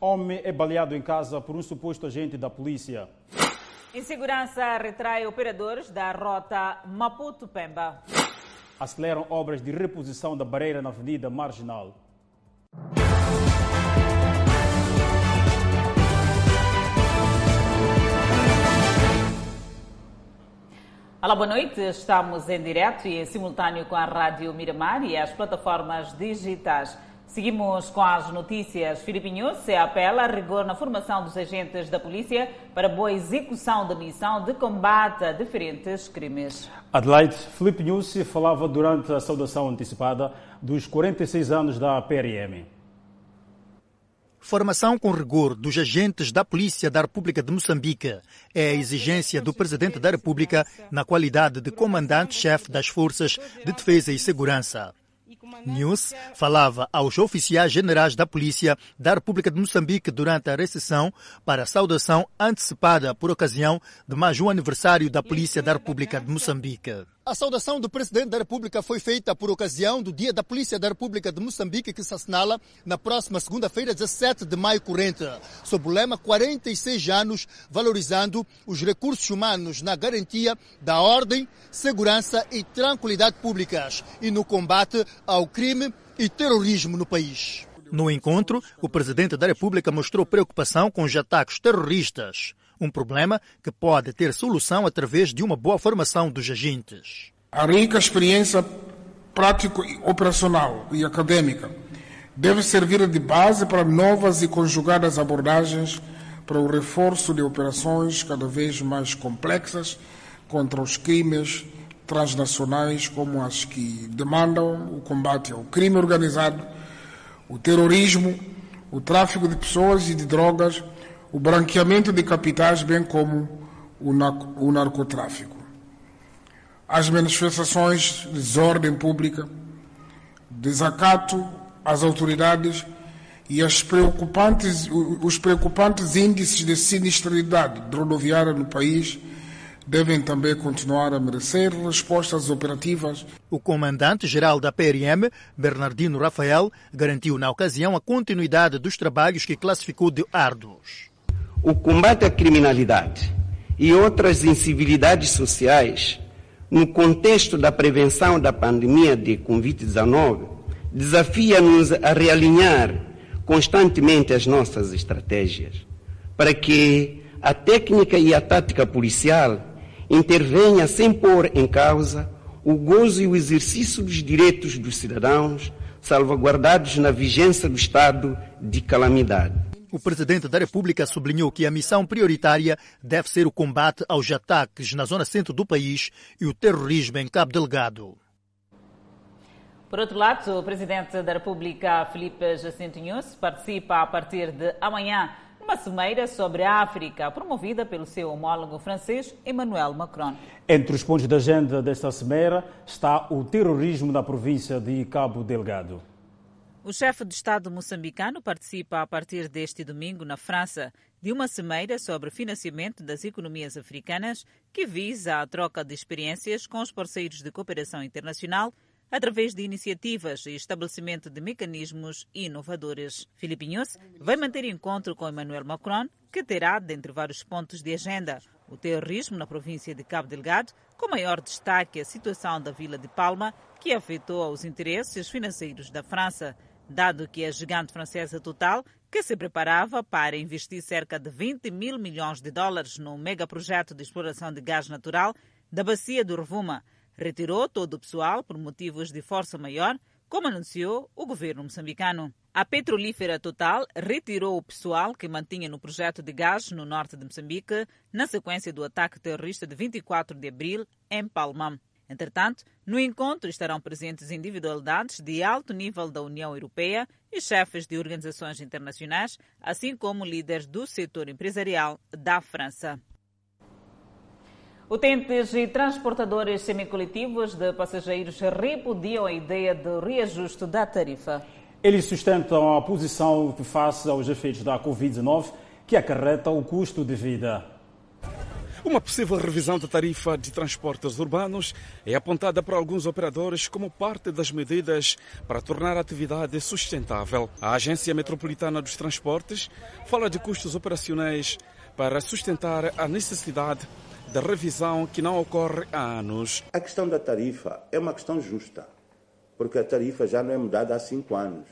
Homem é baleado em casa por um suposto agente da polícia. Insegurança retrai operadores da rota Maputo-Pemba. Aceleram obras de reposição da barreira na Avenida Marginal. Olá, boa noite. Estamos em direto e em simultâneo com a Rádio Miramar e as plataformas digitais. Seguimos com as notícias. Filipe News apela a rigor na formação dos agentes da polícia para boa execução da missão de combate a diferentes crimes. Adelaide, Filipe News falava durante a saudação antecipada dos 46 anos da PRM. Formação com rigor dos agentes da Polícia da República de Moçambique é a exigência do Presidente da República na qualidade de comandante-chefe das Forças de Defesa e Segurança. News falava aos oficiais generais da Polícia da República de Moçambique durante a recessão para a saudação antecipada por ocasião de mais um aniversário da Polícia da República de Moçambique. A saudação do Presidente da República foi feita por ocasião do Dia da Polícia da República de Moçambique, que se assinala na próxima segunda-feira, 17 de maio corrente, sob o lema 46 anos, valorizando os recursos humanos na garantia da ordem, segurança e tranquilidade públicas e no combate ao crime e terrorismo no país. No encontro, o Presidente da República mostrou preocupação com os ataques terroristas um problema que pode ter solução através de uma boa formação dos agentes. A rica experiência prático-operacional e acadêmica deve servir de base para novas e conjugadas abordagens para o reforço de operações cada vez mais complexas contra os crimes transnacionais, como as que demandam o combate ao crime organizado, o terrorismo, o tráfico de pessoas e de drogas o branqueamento de capitais, bem como o narcotráfico. As manifestações de desordem pública, desacato às autoridades e preocupantes, os preocupantes índices de sinistralidade rodoviária no país devem também continuar a merecer respostas operativas. O comandante-geral da PRM, Bernardino Rafael, garantiu na ocasião a continuidade dos trabalhos que classificou de árduos o combate à criminalidade e outras incivilidades sociais no contexto da prevenção da pandemia de Covid-19 desafia-nos a realinhar constantemente as nossas estratégias para que a técnica e a tática policial intervenha sem pôr em causa o gozo e o exercício dos direitos dos cidadãos salvaguardados na vigência do estado de calamidade. O presidente da República sublinhou que a missão prioritária deve ser o combate aos ataques na zona centro do país e o terrorismo em Cabo Delgado. Por outro lado, o presidente da República, Felipe Jacinto Nunes, participa a partir de amanhã numa cimeira sobre a África, promovida pelo seu homólogo francês, Emmanuel Macron. Entre os pontos da agenda desta cimeira está o terrorismo na província de Cabo Delgado. O chefe de Estado moçambicano participa a partir deste domingo na França de uma cimeira sobre financiamento das economias africanas que visa a troca de experiências com os parceiros de cooperação internacional através de iniciativas e estabelecimento de mecanismos inovadores. Filipe Nunes vai manter encontro com Emmanuel Macron, que terá, dentre vários pontos de agenda, o terrorismo na província de Cabo Delgado, com maior destaque a situação da Vila de Palma, que afetou os interesses financeiros da França dado que a gigante francesa Total, que se preparava para investir cerca de 20 mil milhões de dólares no megaprojeto de exploração de gás natural da bacia do Rovuma, retirou todo o pessoal por motivos de força maior, como anunciou o governo moçambicano. A petrolífera Total retirou o pessoal que mantinha no projeto de gás no norte de Moçambique, na sequência do ataque terrorista de 24 de abril em Palma. Entretanto, no encontro estarão presentes individualidades de alto nível da União Europeia e chefes de organizações internacionais, assim como líderes do setor empresarial da França. Utentes e transportadores semicoletivos de passageiros repudiam a ideia do reajuste da tarifa. Eles sustentam a posição face aos efeitos da Covid-19, que acarreta o custo de vida. Uma possível revisão da tarifa de transportes urbanos é apontada por alguns operadores como parte das medidas para tornar a atividade sustentável. A Agência Metropolitana dos Transportes fala de custos operacionais para sustentar a necessidade da revisão que não ocorre há anos. A questão da tarifa é uma questão justa, porque a tarifa já não é mudada há cinco anos.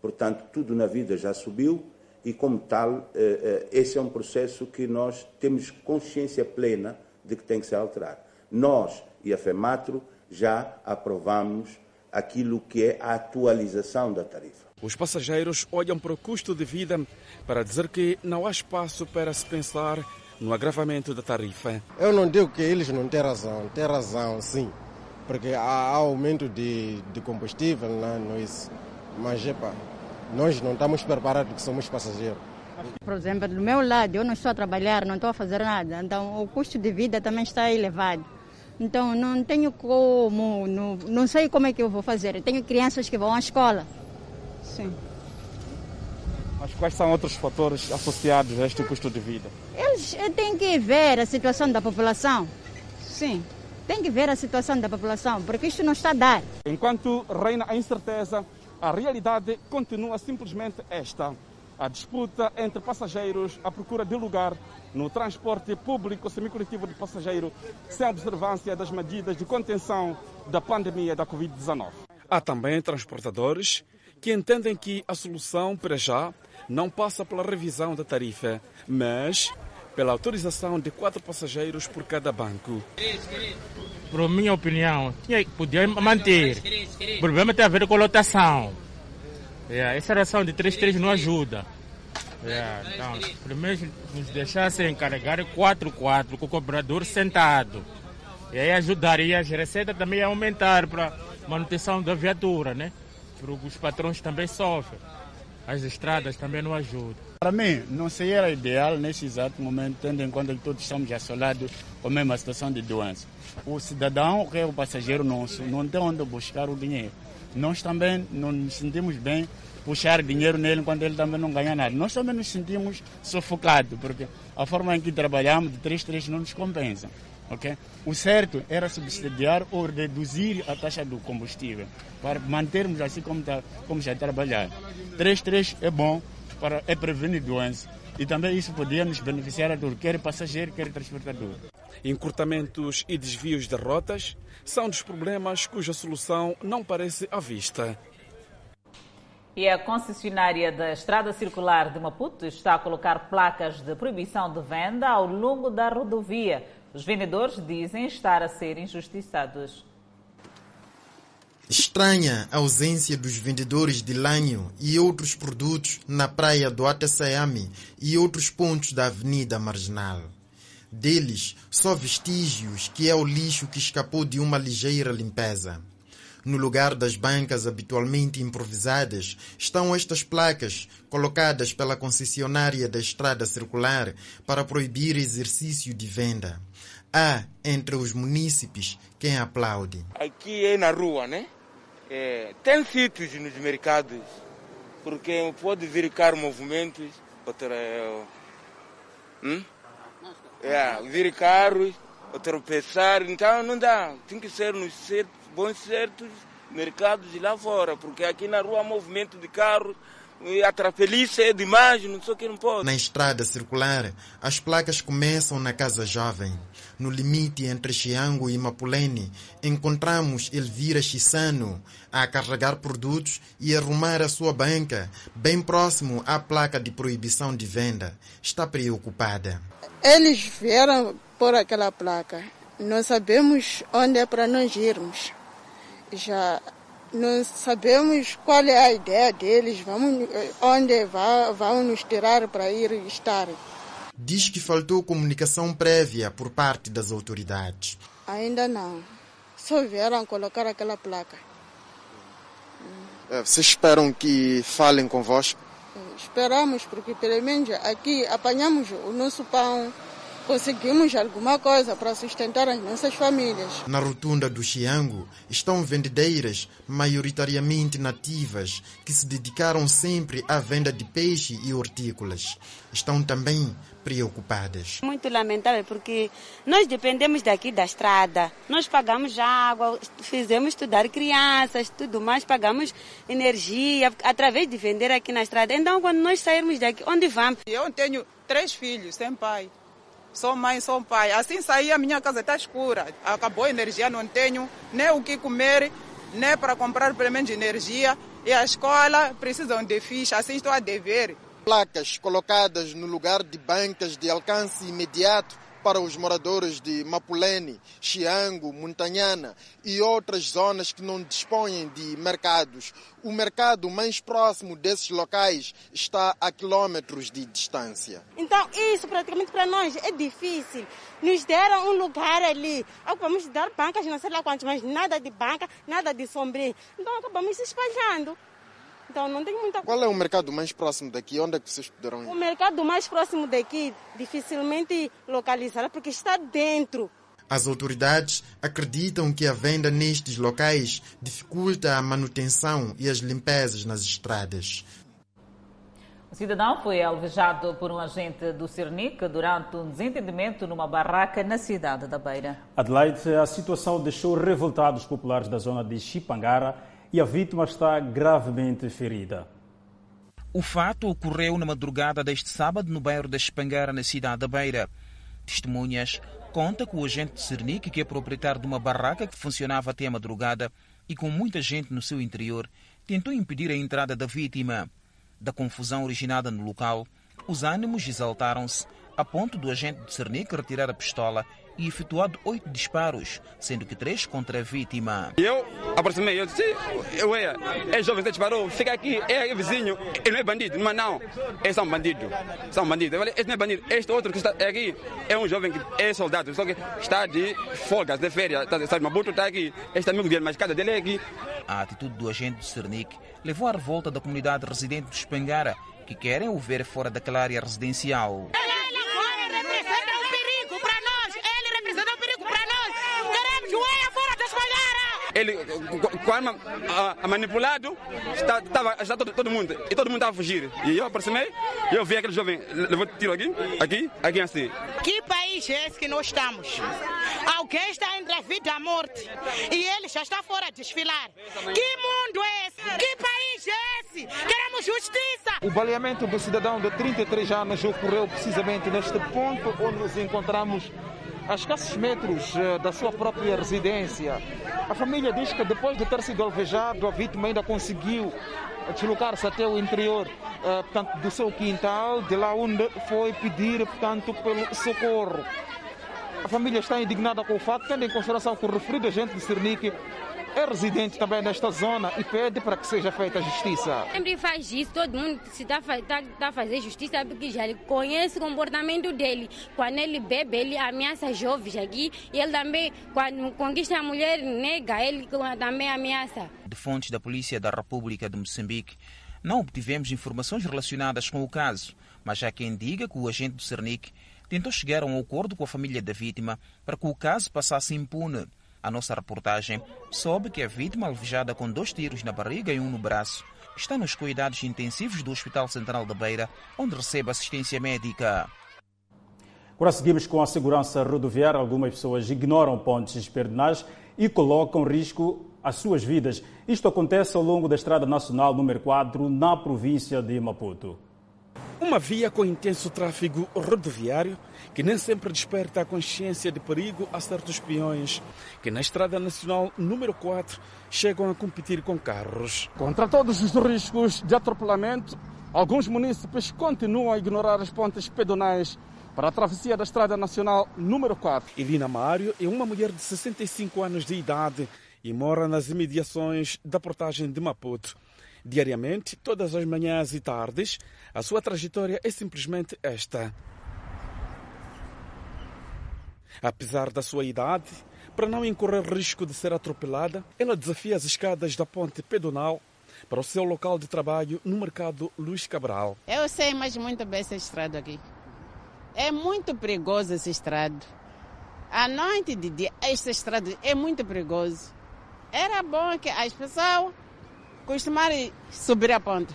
Portanto, tudo na vida já subiu e, como tal, eh, eh, esse é um processo que nós temos consciência plena de que tem que ser alterado. Nós e a FEMATRO já aprovamos aquilo que é a atualização da tarifa. Os passageiros olham para o custo de vida para dizer que não há espaço para se pensar no agravamento da tarifa. Eu não digo que eles não têm razão, têm razão sim, porque há aumento de, de combustível, não, não é isso. Mas, epa, nós não estamos preparados, que somos passageiros. Por exemplo, do meu lado, eu não estou a trabalhar, não estou a fazer nada, então o custo de vida também está elevado. Então não tenho como, não, não sei como é que eu vou fazer. Eu tenho crianças que vão à escola. Sim. Mas quais são outros fatores associados a este custo de vida? Eles eh, têm que ver a situação da população. Sim, tem que ver a situação da população, porque isto não está a dar. Enquanto reina a incerteza, a realidade continua simplesmente esta. A disputa entre passageiros à procura de lugar no transporte público semicoletivo de passageiro sem observância das medidas de contenção da pandemia da Covid-19. Há também transportadores que entendem que a solução, para já, não passa pela revisão da tarifa, mas pela autorização de quatro passageiros por cada banco. Por minha opinião, tinha, podia manter. O problema tem a ver com a lotação. Yeah, essa ração de 3-3 não ajuda. Yeah, então, primeiro nos deixassem encarregar 4-4 com o cobrador sentado. E aí ajudaria as receitas também a aumentar para manutenção da viatura, né? Porque os patrões também sofrem. As estradas também não ajudam. Para mim, não seria ideal nesse exato momento, tendo em conta que todos estamos assolados com a mesma situação de doença. O cidadão, que é o passageiro nosso, não tem onde buscar o dinheiro. Nós também não nos sentimos bem puxar dinheiro nele enquanto ele também não ganha nada. Nós também nos sentimos sufocados, porque a forma em que trabalhamos de 3-3 não nos compensa. Okay? O certo era subsidiar ou reduzir a taxa do combustível para mantermos assim como, está, como já trabalhar. 3-3 é bom, para, é prevenir doenças e também isso podia nos beneficiar a todos, quer passageiro, quer transportador. Encurtamentos e desvios de rotas são dos problemas cuja solução não parece à vista. E a concessionária da Estrada Circular de Maputo está a colocar placas de proibição de venda ao longo da rodovia. Os vendedores dizem estar a ser injustiçados. Estranha a ausência dos vendedores de lanho e outros produtos na praia do Atessayami e outros pontos da Avenida Marginal. Deles, só vestígios que é o lixo que escapou de uma ligeira limpeza. No lugar das bancas habitualmente improvisadas estão estas placas colocadas pela concessionária da estrada circular para proibir exercício de venda. Há entre os munícipes quem aplaude. Aqui é na rua, né? É, tem sítios nos mercados, porque pode verificar movimentos, outra, hum? é, vir carros, tropeçar, então não dá. Tem que ser nos certos, bons certos mercados lá fora, porque aqui na rua há movimento de carros, a trapelice é demais, não sei o que não pode. Na estrada circular, as placas começam na Casa Jovem. No limite entre Xiango e Mapulene, encontramos Elvira Chissano a carregar produtos e arrumar a sua banca, bem próximo à placa de proibição de venda. Está preocupada. Eles vieram por aquela placa. Não sabemos onde é para nós irmos. Já não sabemos qual é a ideia deles, vamos, onde vão nos tirar para ir estar. Diz que faltou comunicação prévia por parte das autoridades. Ainda não. Só vieram colocar aquela placa. É, vocês esperam que falem convosco? Esperamos, porque pelo menos aqui apanhamos o nosso pão conseguimos alguma coisa para sustentar as nossas famílias. Na rotunda do Xiango estão vendedeiras, maioritariamente nativas, que se dedicaram sempre à venda de peixe e hortícolas. Estão também preocupadas. Muito lamentável porque nós dependemos daqui da estrada. Nós pagamos água, fizemos estudar crianças, tudo mais, pagamos energia através de vender aqui na estrada. Então, quando nós sairmos daqui, onde vamos? Eu tenho três filhos sem pai. Sou mãe, sou pai. Assim saí, a minha casa está escura. Acabou a energia, não tenho nem o que comer, nem para comprar pelo menos energia. E a escola precisam de ficha, assim estou a dever. Placas colocadas no lugar de bancas de alcance imediato para os moradores de Mapulene, Xiango, Montanhana e outras zonas que não dispõem de mercados. O mercado mais próximo desses locais está a quilômetros de distância. Então, isso praticamente para nós é difícil. Nos deram um lugar ali. Acabamos de dar bancas, não sei lá quantos, mas nada de banca, nada de sombrinho. Então, acabamos se espalhando. Então não tem muita Qual é o mercado mais próximo daqui? Onde é que vocês poderão ir? O mercado mais próximo daqui dificilmente localizará porque está dentro. As autoridades acreditam que a venda nestes locais dificulta a manutenção e as limpezas nas estradas. O cidadão foi alvejado por um agente do Cernic durante um desentendimento numa barraca na cidade da Beira. Adelaide, a situação deixou revoltados populares da zona de Chipangara e a vítima está gravemente ferida. O fato ocorreu na madrugada deste sábado no bairro da Espangara, na cidade da Beira. Testemunhas conta que o agente de Cernic, que é proprietário de uma barraca que funcionava até a madrugada e com muita gente no seu interior, tentou impedir a entrada da vítima. Da confusão originada no local, os ânimos exaltaram-se a ponto do agente de Cernic retirar a pistola e efetuado oito disparos, sendo que três contra a vítima. Eu aproximei, eu disse, eu é, é jovem, você disparou, fica aqui, é vizinho, ele não é bandido, mas não, eles são bandidos, são bandidos. Eu falei, esse não é bandido, este outro que está aqui é um jovem que é soldado, só que está de folgas, de férias, está, está de Maputo, está aqui, este amigo dele, mas cada dele é aqui. A atitude do agente de Cernic levou à revolta da comunidade residente de Espangara, que querem o ver fora daquela área residencial. Ele com a arma a, a manipulado, está, estava, está todo, todo, mundo, e todo mundo estava a fugir. E eu aproximei, e eu vi aquele jovem, levou tiro aqui, aqui, aqui assim. Que país é esse que nós estamos? Alguém está entre a vida e a morte, e ele já está fora a desfilar. Que mundo é esse? Que país é esse? Queremos justiça! O baleamento do cidadão de 33 anos ocorreu precisamente neste ponto onde nos encontramos a escassos metros da sua própria residência. A família diz que depois de ter sido alvejado, a vítima ainda conseguiu deslocar-se até o interior portanto, do seu quintal, de lá onde foi pedir portanto, pelo socorro. A família está indignada com o fato, tendo em consideração que o referido agente de Cernic é residente também nesta zona e pede para que seja feita a justiça. Sempre faz isso, todo mundo se está tá, tá a fazer justiça porque já conhece o comportamento dele. Quando ele bebe, ele ameaça jovens aqui e ele também, quando conquista a mulher, nega, ele também ameaça. De fontes da Polícia da República de Moçambique, não obtivemos informações relacionadas com o caso, mas há quem diga que o agente do Cernic tentou chegar a um acordo com a família da vítima para que o caso passasse impune. A nossa reportagem soube que a vítima, alvejada com dois tiros na barriga e um no braço, está nos cuidados intensivos do Hospital Central da Beira, onde recebe assistência médica. Agora seguimos com a segurança rodoviária. Algumas pessoas ignoram pontes perdinais e colocam em risco as suas vidas. Isto acontece ao longo da Estrada Nacional número 4, na província de Maputo. Uma via com intenso tráfego rodoviário que nem sempre desperta a consciência de perigo a certos peões que na Estrada Nacional número 4 chegam a competir com carros. Contra todos os riscos de atropelamento, alguns munícipes continuam a ignorar as pontes pedonais para a travessia da Estrada Nacional número 4. Elina Mário é uma mulher de 65 anos de idade e mora nas imediações da portagem de Maputo. Diariamente, todas as manhãs e tardes, a sua trajetória é simplesmente esta. Apesar da sua idade, para não incorrer risco de ser atropelada, ela desafia as escadas da ponte pedonal para o seu local de trabalho no mercado Luís Cabral. Eu sei mais muito bem essa estrada aqui. É muito perigoso esse estrado. À noite de dia, esta estrada é muito perigoso. Era bom que as pessoas costumarem subir a ponte,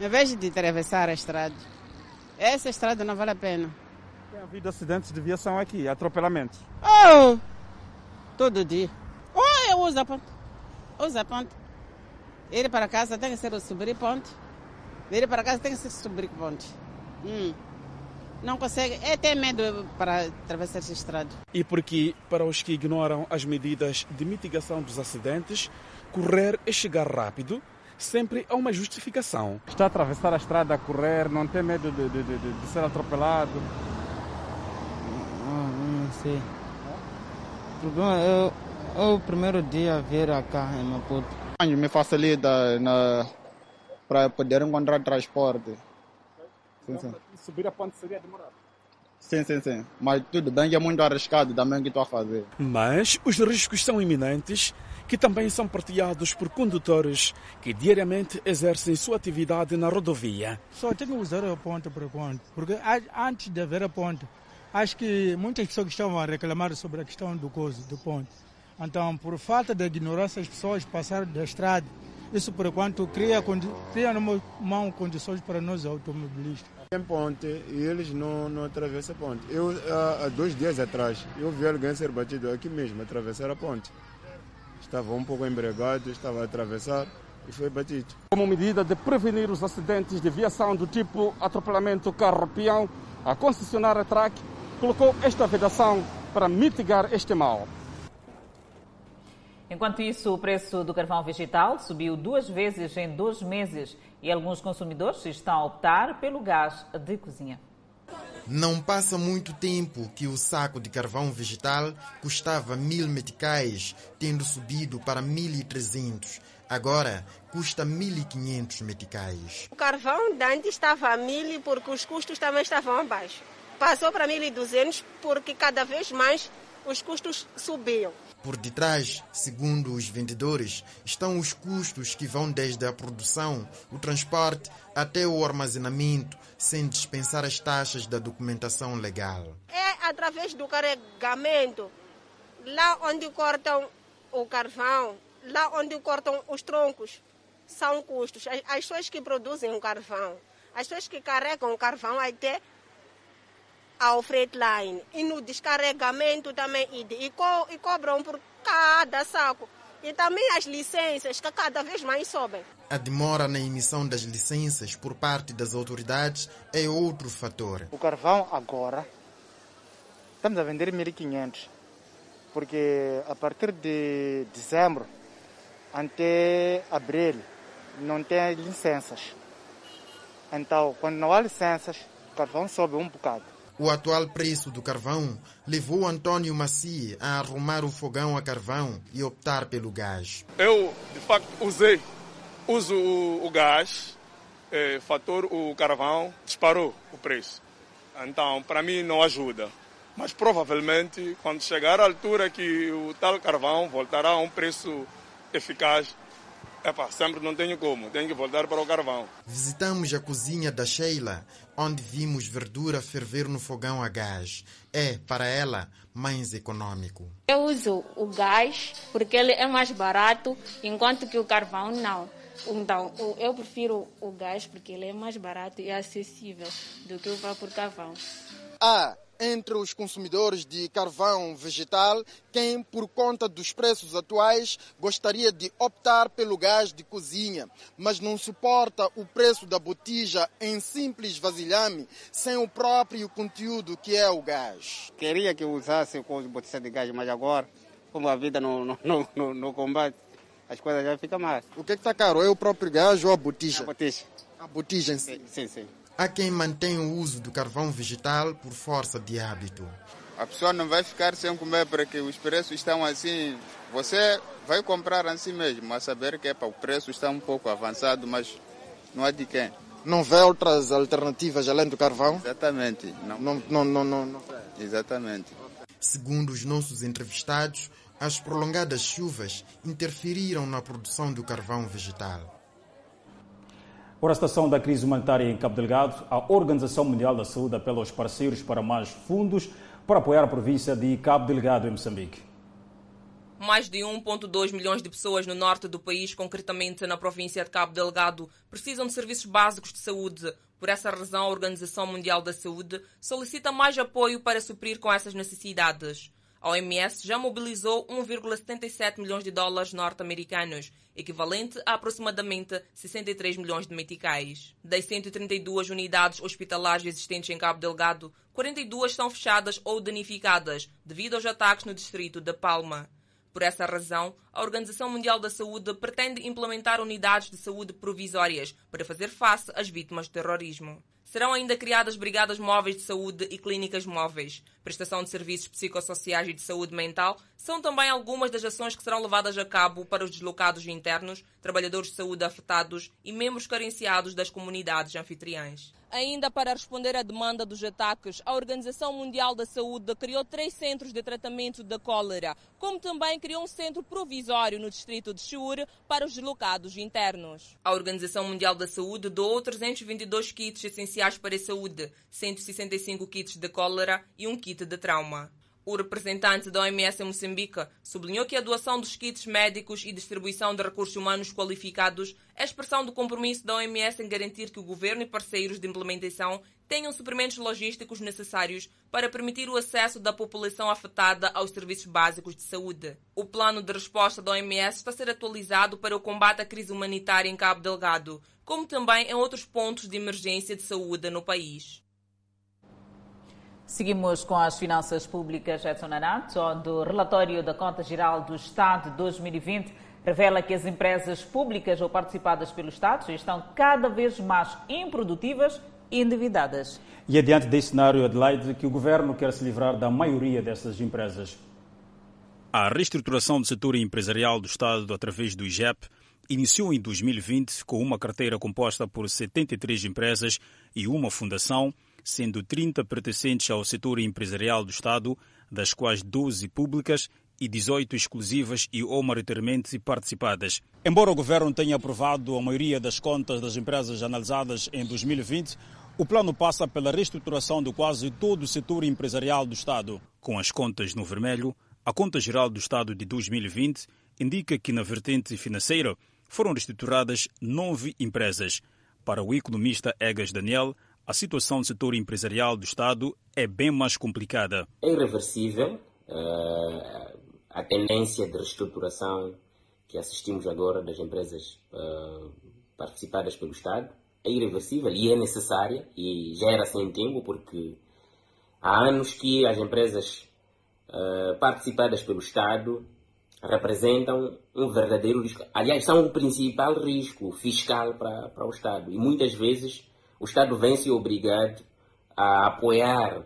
em vez de atravessar a estrada. Essa estrada não vale a pena. Havido acidentes de viação aqui, atropelamentos. Oh! Todo dia. Oh, eu uso a ponte. Uso a ponte. Ir para casa tem que ser subir ponte. Ir para casa tem que ser subir ponte. Hum. Não consegue, é ter medo para atravessar essa estrada. E porque, para os que ignoram as medidas de mitigação dos acidentes, correr e chegar rápido sempre é uma justificação. Está a atravessar a estrada a correr, não tem medo de, de, de, de ser atropelado? Sei. O problema é, é o primeiro dia vir cá em Maputo. Me facilita na, para poder encontrar transporte. Sim, sim. Subir a ponte seria demorado. Sim, sim, sim. Mas tudo bem que é muito arriscado também que estou a fazer. Mas os riscos são iminentes, que também são partilhados por condutores que diariamente exercem sua atividade na rodovia. Só tem que usar a ponte por enquanto, porque antes de haver a ponte, acho que muitas pessoas estavam a reclamar sobre a questão do coso, do ponte. Então, por falta de ignorância, as pessoas passaram da estrada. Isso, por enquanto, cria, cria mal condições para nós automobilistas. Tem ponte e eles não, não atravessam a ponte. Eu, há, dois dias atrás, eu vi alguém ser batido aqui mesmo, atravessar a ponte. Estava um pouco embriagado, estava a atravessar e foi batido. Como medida de prevenir os acidentes de viação do tipo atropelamento carro-peão, a concessionária TRAC colocou esta vedação para mitigar este mal. Enquanto isso, o preço do carvão vegetal subiu duas vezes em dois meses e alguns consumidores estão a optar pelo gás de cozinha. Não passa muito tempo que o saco de carvão vegetal custava mil meticais, tendo subido para 1.300. Agora custa 1.500 meticais. O carvão de antes estava a mil porque os custos também estavam abaixo. Passou para 1.200 porque cada vez mais os custos subiam. Por detrás, segundo os vendedores, estão os custos que vão desde a produção, o transporte até o armazenamento, sem dispensar as taxas da documentação legal. É através do carregamento, lá onde cortam o carvão, lá onde cortam os troncos, são custos. As, pessoas que produzem o carvão, as pessoas que carregam o carvão até ao line e no descarregamento também e, e, co, e cobram por cada saco. E também as licenças que cada vez mais sobem. A demora na emissão das licenças por parte das autoridades é outro fator. O carvão agora estamos a vender 1.500 porque a partir de dezembro até abril não tem licenças. Então, quando não há licenças, o carvão sobe um bocado. O atual preço do carvão levou Antônio Maci a arrumar o fogão a carvão e optar pelo gás. Eu, de facto, usei, uso o, o gás, é, fator o carvão, disparou o preço. Então, para mim, não ajuda. Mas provavelmente, quando chegar à altura que o tal carvão voltará a um preço eficaz, Epa, sempre não tenho como, tenho que voltar para o carvão. Visitamos a cozinha da Sheila, onde vimos verdura ferver no fogão a gás. É, para ela, mais econômico. Eu uso o gás porque ele é mais barato, enquanto que o carvão não. Então, eu prefiro o gás porque ele é mais barato e acessível do que o vapor carvão. Ah, entre os consumidores de carvão vegetal quem, por conta dos preços atuais, gostaria de optar pelo gás de cozinha, mas não suporta o preço da botija em simples vasilhame sem o próprio conteúdo que é o gás. Queria que usasse com botija de gás, mas agora, como a vida no, no, no, no combate, as coisas já ficam mais. O que é está caro? É o próprio gás ou a botija? A botija. A botija em si? Sim, sim. sim. Há quem mantém o uso do carvão vegetal por força de hábito. A pessoa não vai ficar sem comer porque os preços estão assim. Você vai comprar assim mesmo, a saber que epa, o preço está um pouco avançado, mas não é de quem. Não vê outras alternativas além do carvão? Exatamente. Não, não, não, não, não, não. Exatamente. Segundo os nossos entrevistados, as prolongadas chuvas interferiram na produção do carvão vegetal. Por a situação da crise humanitária em Cabo Delgado, a Organização Mundial da Saúde apela aos parceiros para mais fundos para apoiar a província de Cabo Delgado, em Moçambique. Mais de 1,2 milhões de pessoas no norte do país, concretamente na província de Cabo Delgado, precisam de serviços básicos de saúde. Por essa razão, a Organização Mundial da Saúde solicita mais apoio para suprir com essas necessidades. A OMS já mobilizou 1,77 milhões de dólares norte-americanos, equivalente a aproximadamente 63 milhões de meticais. Das 132 unidades hospitalares existentes em Cabo Delgado, 42 estão fechadas ou danificadas devido aos ataques no distrito de Palma. Por essa razão, a Organização Mundial da Saúde pretende implementar unidades de saúde provisórias para fazer face às vítimas de terrorismo. Serão ainda criadas brigadas móveis de saúde e clínicas móveis. Prestação de serviços psicossociais e de saúde mental são também algumas das ações que serão levadas a cabo para os deslocados internos, trabalhadores de saúde afetados e membros carenciados das comunidades anfitriãs. Ainda para responder à demanda dos ataques, a Organização Mundial da Saúde criou três centros de tratamento da cólera, como também criou um centro provisório no distrito de Chiur para os deslocados internos. A Organização Mundial da Saúde doou 322 kits essenciais para a saúde, 165 kits de cólera e um kit de trauma. O representante da OMS em Moçambique sublinhou que a doação dos kits médicos e distribuição de recursos humanos qualificados é expressão do compromisso da OMS em garantir que o governo e parceiros de implementação tenham suprimentos logísticos necessários para permitir o acesso da população afetada aos serviços básicos de saúde. O plano de resposta da OMS está a ser atualizado para o combate à crise humanitária em Cabo Delgado, como também em outros pontos de emergência de saúde no país. Seguimos com as finanças públicas. Edson Arato, onde o relatório da Conta Geral do Estado de 2020 revela que as empresas públicas ou participadas pelo Estado estão cada vez mais improdutivas e endividadas. E é diante desse cenário, Adelaide, que o governo quer se livrar da maioria dessas empresas. A reestruturação do setor empresarial do Estado através do IGEP iniciou em 2020 com uma carteira composta por 73 empresas e uma fundação sendo 30 pertencentes ao setor empresarial do Estado, das quais 12 públicas e 18 exclusivas e ou maioritariamente participadas. Embora o governo tenha aprovado a maioria das contas das empresas analisadas em 2020, o plano passa pela reestruturação de quase todo o setor empresarial do Estado. Com as contas no vermelho, a Conta Geral do Estado de 2020 indica que na vertente financeira foram reestruturadas nove empresas. Para o economista Egas Daniel, a situação do setor empresarial do Estado é bem mais complicada. É irreversível uh, a tendência de reestruturação que assistimos agora das empresas uh, participadas pelo Estado. É irreversível e é necessária e já era sem tempo porque há anos que as empresas uh, participadas pelo Estado representam um verdadeiro risco. Aliás, são o principal risco fiscal para, para o Estado e muitas vezes o Estado vem se obrigado a apoiar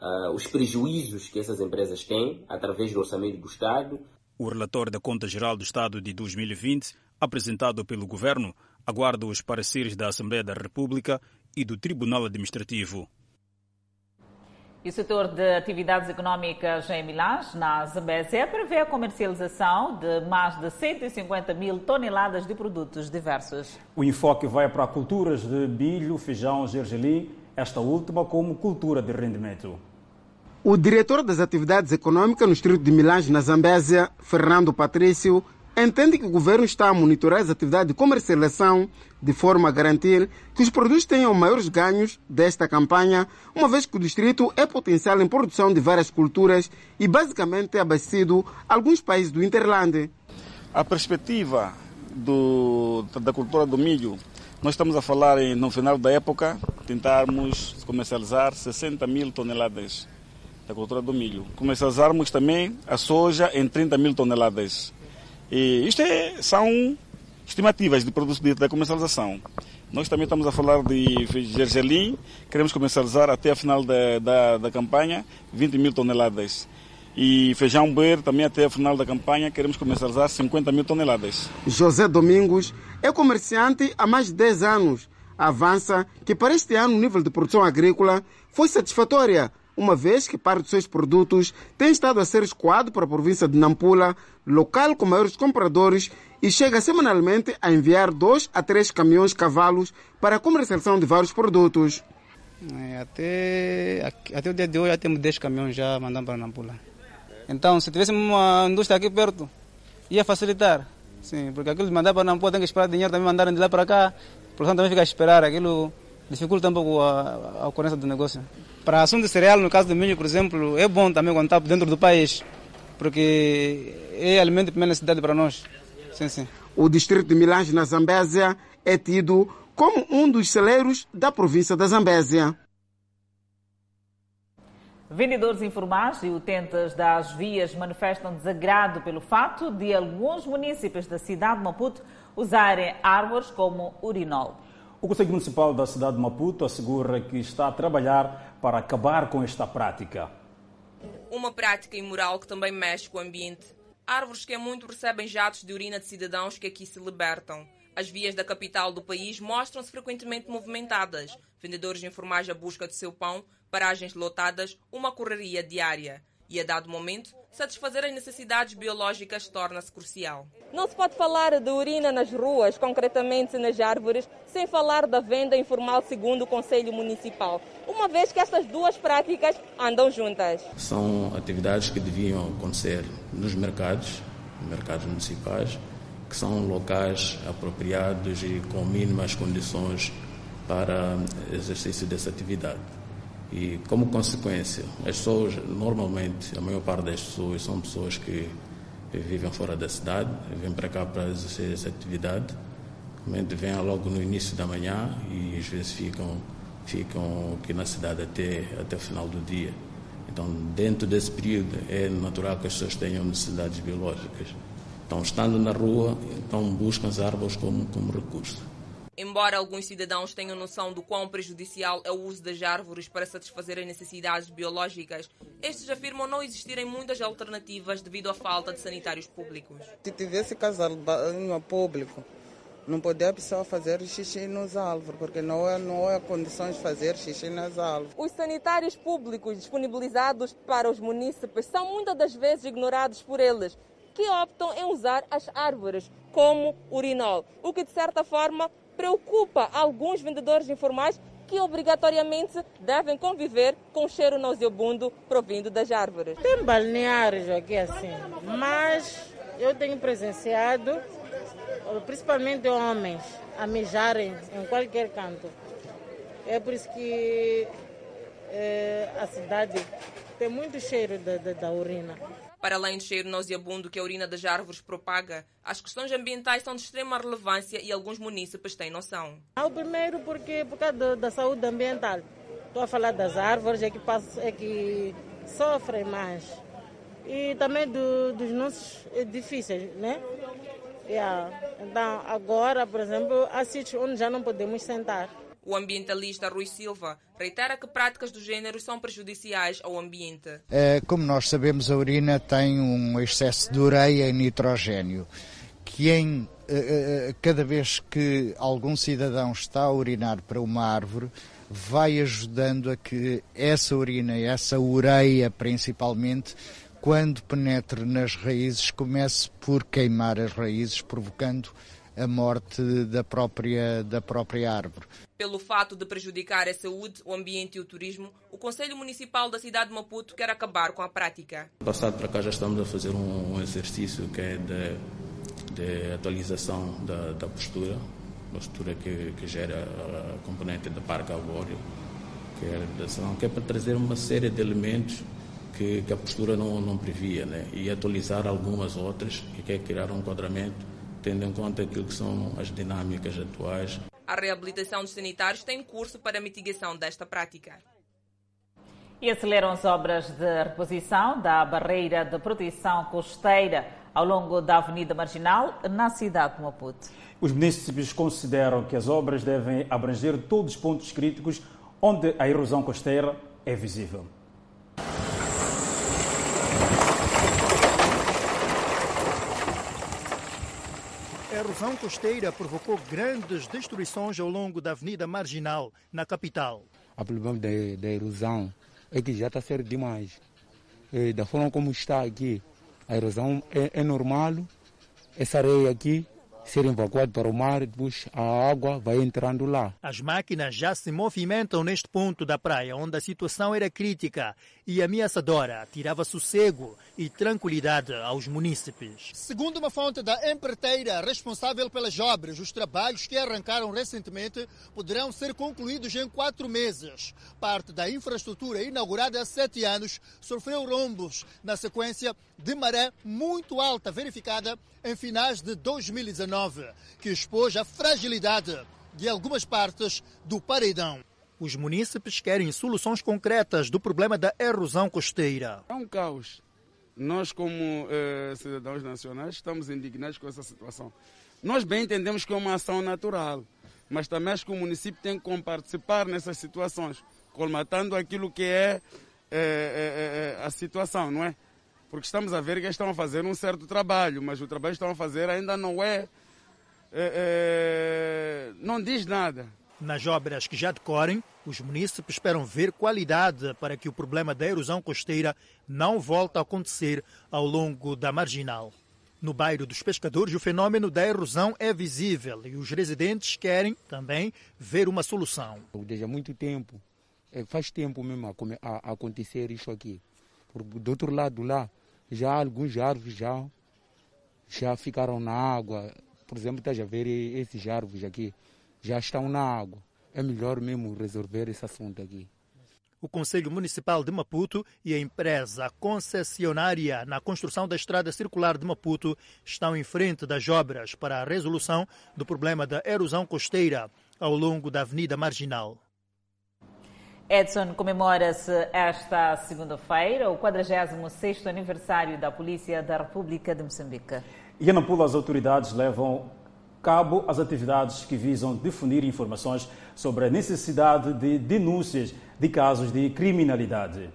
uh, os prejuízos que essas empresas têm através do orçamento do Estado. O relatório da Conta Geral do Estado de 2020, apresentado pelo Governo, aguarda os pareceres da Assembleia da República e do Tribunal Administrativo. E o setor de atividades econômicas em Milães, na Zambésia, prevê a comercialização de mais de 150 mil toneladas de produtos diversos. O enfoque vai para culturas de milho, feijão, gergelim, esta última como cultura de rendimento. O diretor das atividades econômicas no distrito de Milães, na Zambésia, Fernando Patrício, entende que o governo está a monitorar as atividades de comercialização de forma a garantir que os produtos tenham maiores ganhos desta campanha, uma vez que o distrito é potencial em produção de várias culturas e basicamente é abastecido alguns países do Interland. A perspectiva do, da cultura do milho, nós estamos a falar em, no final da época, tentarmos comercializar 60 mil toneladas da cultura do milho. Comercializarmos também a soja em 30 mil toneladas. E isto é, são estimativas de produtos da comercialização. Nós também estamos a falar de gergelim, queremos comercializar até a final da, da, da campanha 20 mil toneladas. E feijão beira também até a final da campanha queremos comercializar 50 mil toneladas. José Domingos é comerciante há mais de 10 anos. Avança que para este ano o nível de produção agrícola foi satisfatória, uma vez que parte dos seus produtos tem estado a ser escoado para a província de Nampula, local com maiores compradores, e chega semanalmente a enviar dois a três caminhões cavalos para a comercialização de vários produtos. É, até, até o dia de hoje já temos 10 caminhões já mandando para Nampula. Então, se tivéssemos uma indústria aqui perto, ia facilitar. Sim, porque aquilo de mandar para Nampula tem que esperar dinheiro também mandarem de lá para cá. A produção também fica a esperar. Aquilo dificulta um pouco a, a ocorrência do negócio. Para assunto de cereal, no caso do milho, por exemplo, é bom também quando está dentro do país, porque é alimento de primeira necessidade para nós. Sim, sim. O distrito de Milange, na Zambésia, é tido como um dos celeiros da província da Zambésia. Vendedores informais e utentes das vias manifestam desagrado pelo fato de alguns municípios da cidade de Maputo usarem árvores como urinol. O Conselho Municipal da cidade de Maputo assegura que está a trabalhar para acabar com esta prática. Uma prática imoral que também mexe com o ambiente. Árvores que é muito recebem jatos de urina de cidadãos que aqui se libertam. As vias da capital do país mostram-se frequentemente movimentadas. Vendedores informais à busca do seu pão, paragens lotadas, uma correria diária. E a dado momento, satisfazer as necessidades biológicas torna-se crucial. Não se pode falar de urina nas ruas, concretamente nas árvores, sem falar da venda informal segundo o Conselho Municipal, uma vez que estas duas práticas andam juntas. São atividades que deviam acontecer nos mercados, mercados municipais, que são locais apropriados e com mínimas condições para exercício dessa atividade. E como consequência, as pessoas, normalmente, a maior parte das pessoas são pessoas que vivem fora da cidade, vêm para cá para exercer essa atividade, realmente vêm logo no início da manhã e às vezes ficam, ficam aqui na cidade até, até o final do dia. Então, dentro desse período, é natural que as pessoas tenham necessidades biológicas. Então, estando na rua, então buscam as árvores como, como recurso. Embora alguns cidadãos tenham noção do quão prejudicial é o uso das árvores para satisfazer as necessidades biológicas, estes afirmam não existirem muitas alternativas devido à falta de sanitários públicos. Se tivesse casal público, não poderia a pessoa fazer xixi nos árvores, porque não é, não é condições de fazer xixi nas árvores. Os sanitários públicos disponibilizados para os munícipes são muitas das vezes ignorados por eles, que optam em usar as árvores como urinol, o que de certa forma preocupa alguns vendedores informais que obrigatoriamente devem conviver com o cheiro nauseabundo provindo das árvores. Tem balneários aqui assim, mas eu tenho presenciado, principalmente homens, a mijarem em qualquer canto. É por isso que é, a cidade tem muito cheiro da, da, da urina. Para além do cheiro nauseabundo que a urina das árvores propaga, as questões ambientais são de extrema relevância e alguns munícipes têm noção. O primeiro porque por causa da, saúde ambiental. Estou a falar das árvores, é que, passam, é que sofrem mais. E também do, dos nossos edifícios, né? Yeah. Então, agora, por exemplo, há sítios onde já não podemos sentar. O ambientalista Rui Silva reitera que práticas do género são prejudiciais ao ambiente. É, como nós sabemos, a urina tem um excesso de ureia e nitrogênio, que em cada vez que algum cidadão está a urinar para uma árvore, vai ajudando a que essa urina, essa ureia principalmente, quando penetre nas raízes, comece por queimar as raízes, provocando a morte da própria, da própria árvore. Pelo fato de prejudicar a saúde, o ambiente e o turismo, o Conselho Municipal da cidade de Maputo quer acabar com a prática. Passado para cá já estamos a fazer um, um exercício que é de, de atualização da, da, postura, postura que, que gera a componente da parque arbóreo, que é, que é para trazer uma série de elementos que, que a postura não, não previa, né? e atualizar algumas outras, que quer criar um enquadramento tendo em conta aquilo que são as dinâmicas atuais. A reabilitação dos sanitários tem curso para a mitigação desta prática. E aceleram as obras de reposição da barreira de proteção costeira ao longo da Avenida Marginal, na cidade de Maputo. Os municípios consideram que as obras devem abranger todos os pontos críticos onde a erosão costeira é visível. Erosão costeira provocou grandes destruições ao longo da Avenida Marginal, na capital. O problema da, erosão é que já está ser demais. E da forma como está aqui, a erosão é, é normal, essa areia aqui ser evacuado para o mar, depois a água vai entrando lá. As máquinas já se movimentam neste ponto da praia, onde a situação era crítica e ameaçadora, tirava sossego e tranquilidade aos munícipes. Segundo uma fonte da empreiteira responsável pelas obras, os trabalhos que arrancaram recentemente poderão ser concluídos em quatro meses. Parte da infraestrutura inaugurada há sete anos sofreu rombos na sequência de maré muito alta verificada em finais de 2019, que expôs a fragilidade de algumas partes do paredão. Os munícipes querem soluções concretas do problema da erosão costeira. É um caos. Nós, como eh, cidadãos nacionais, estamos indignados com essa situação. Nós bem entendemos que é uma ação natural, mas também acho que o município tem que participar nessas situações, colmatando aquilo que é eh, eh, a situação, não é? Porque estamos a ver que eles estão a fazer um certo trabalho, mas o trabalho que estão a fazer ainda não é, não diz nada. Nas obras que já decorrem, os munícipes esperam ver qualidade para que o problema da erosão costeira não volte a acontecer ao longo da marginal. No bairro dos Pescadores, o fenômeno da erosão é visível e os residentes querem também ver uma solução. Desde há muito tempo, faz tempo mesmo a, a acontecer isso aqui. Do outro lado lá, já alguns árvores já, já ficaram na água. Por exemplo, estás a ver esses árvores aqui já estão na água. É melhor mesmo resolver esse assunto aqui. O Conselho Municipal de Maputo e a empresa concessionária na construção da estrada circular de Maputo estão em frente das obras para a resolução do problema da erosão costeira ao longo da Avenida Marginal. Edson, comemora-se esta segunda-feira o 46º aniversário da Polícia da República de Moçambique. Em Nampula, as autoridades levam cabo às atividades que visam difundir informações sobre a necessidade de denúncias de casos de criminalidade.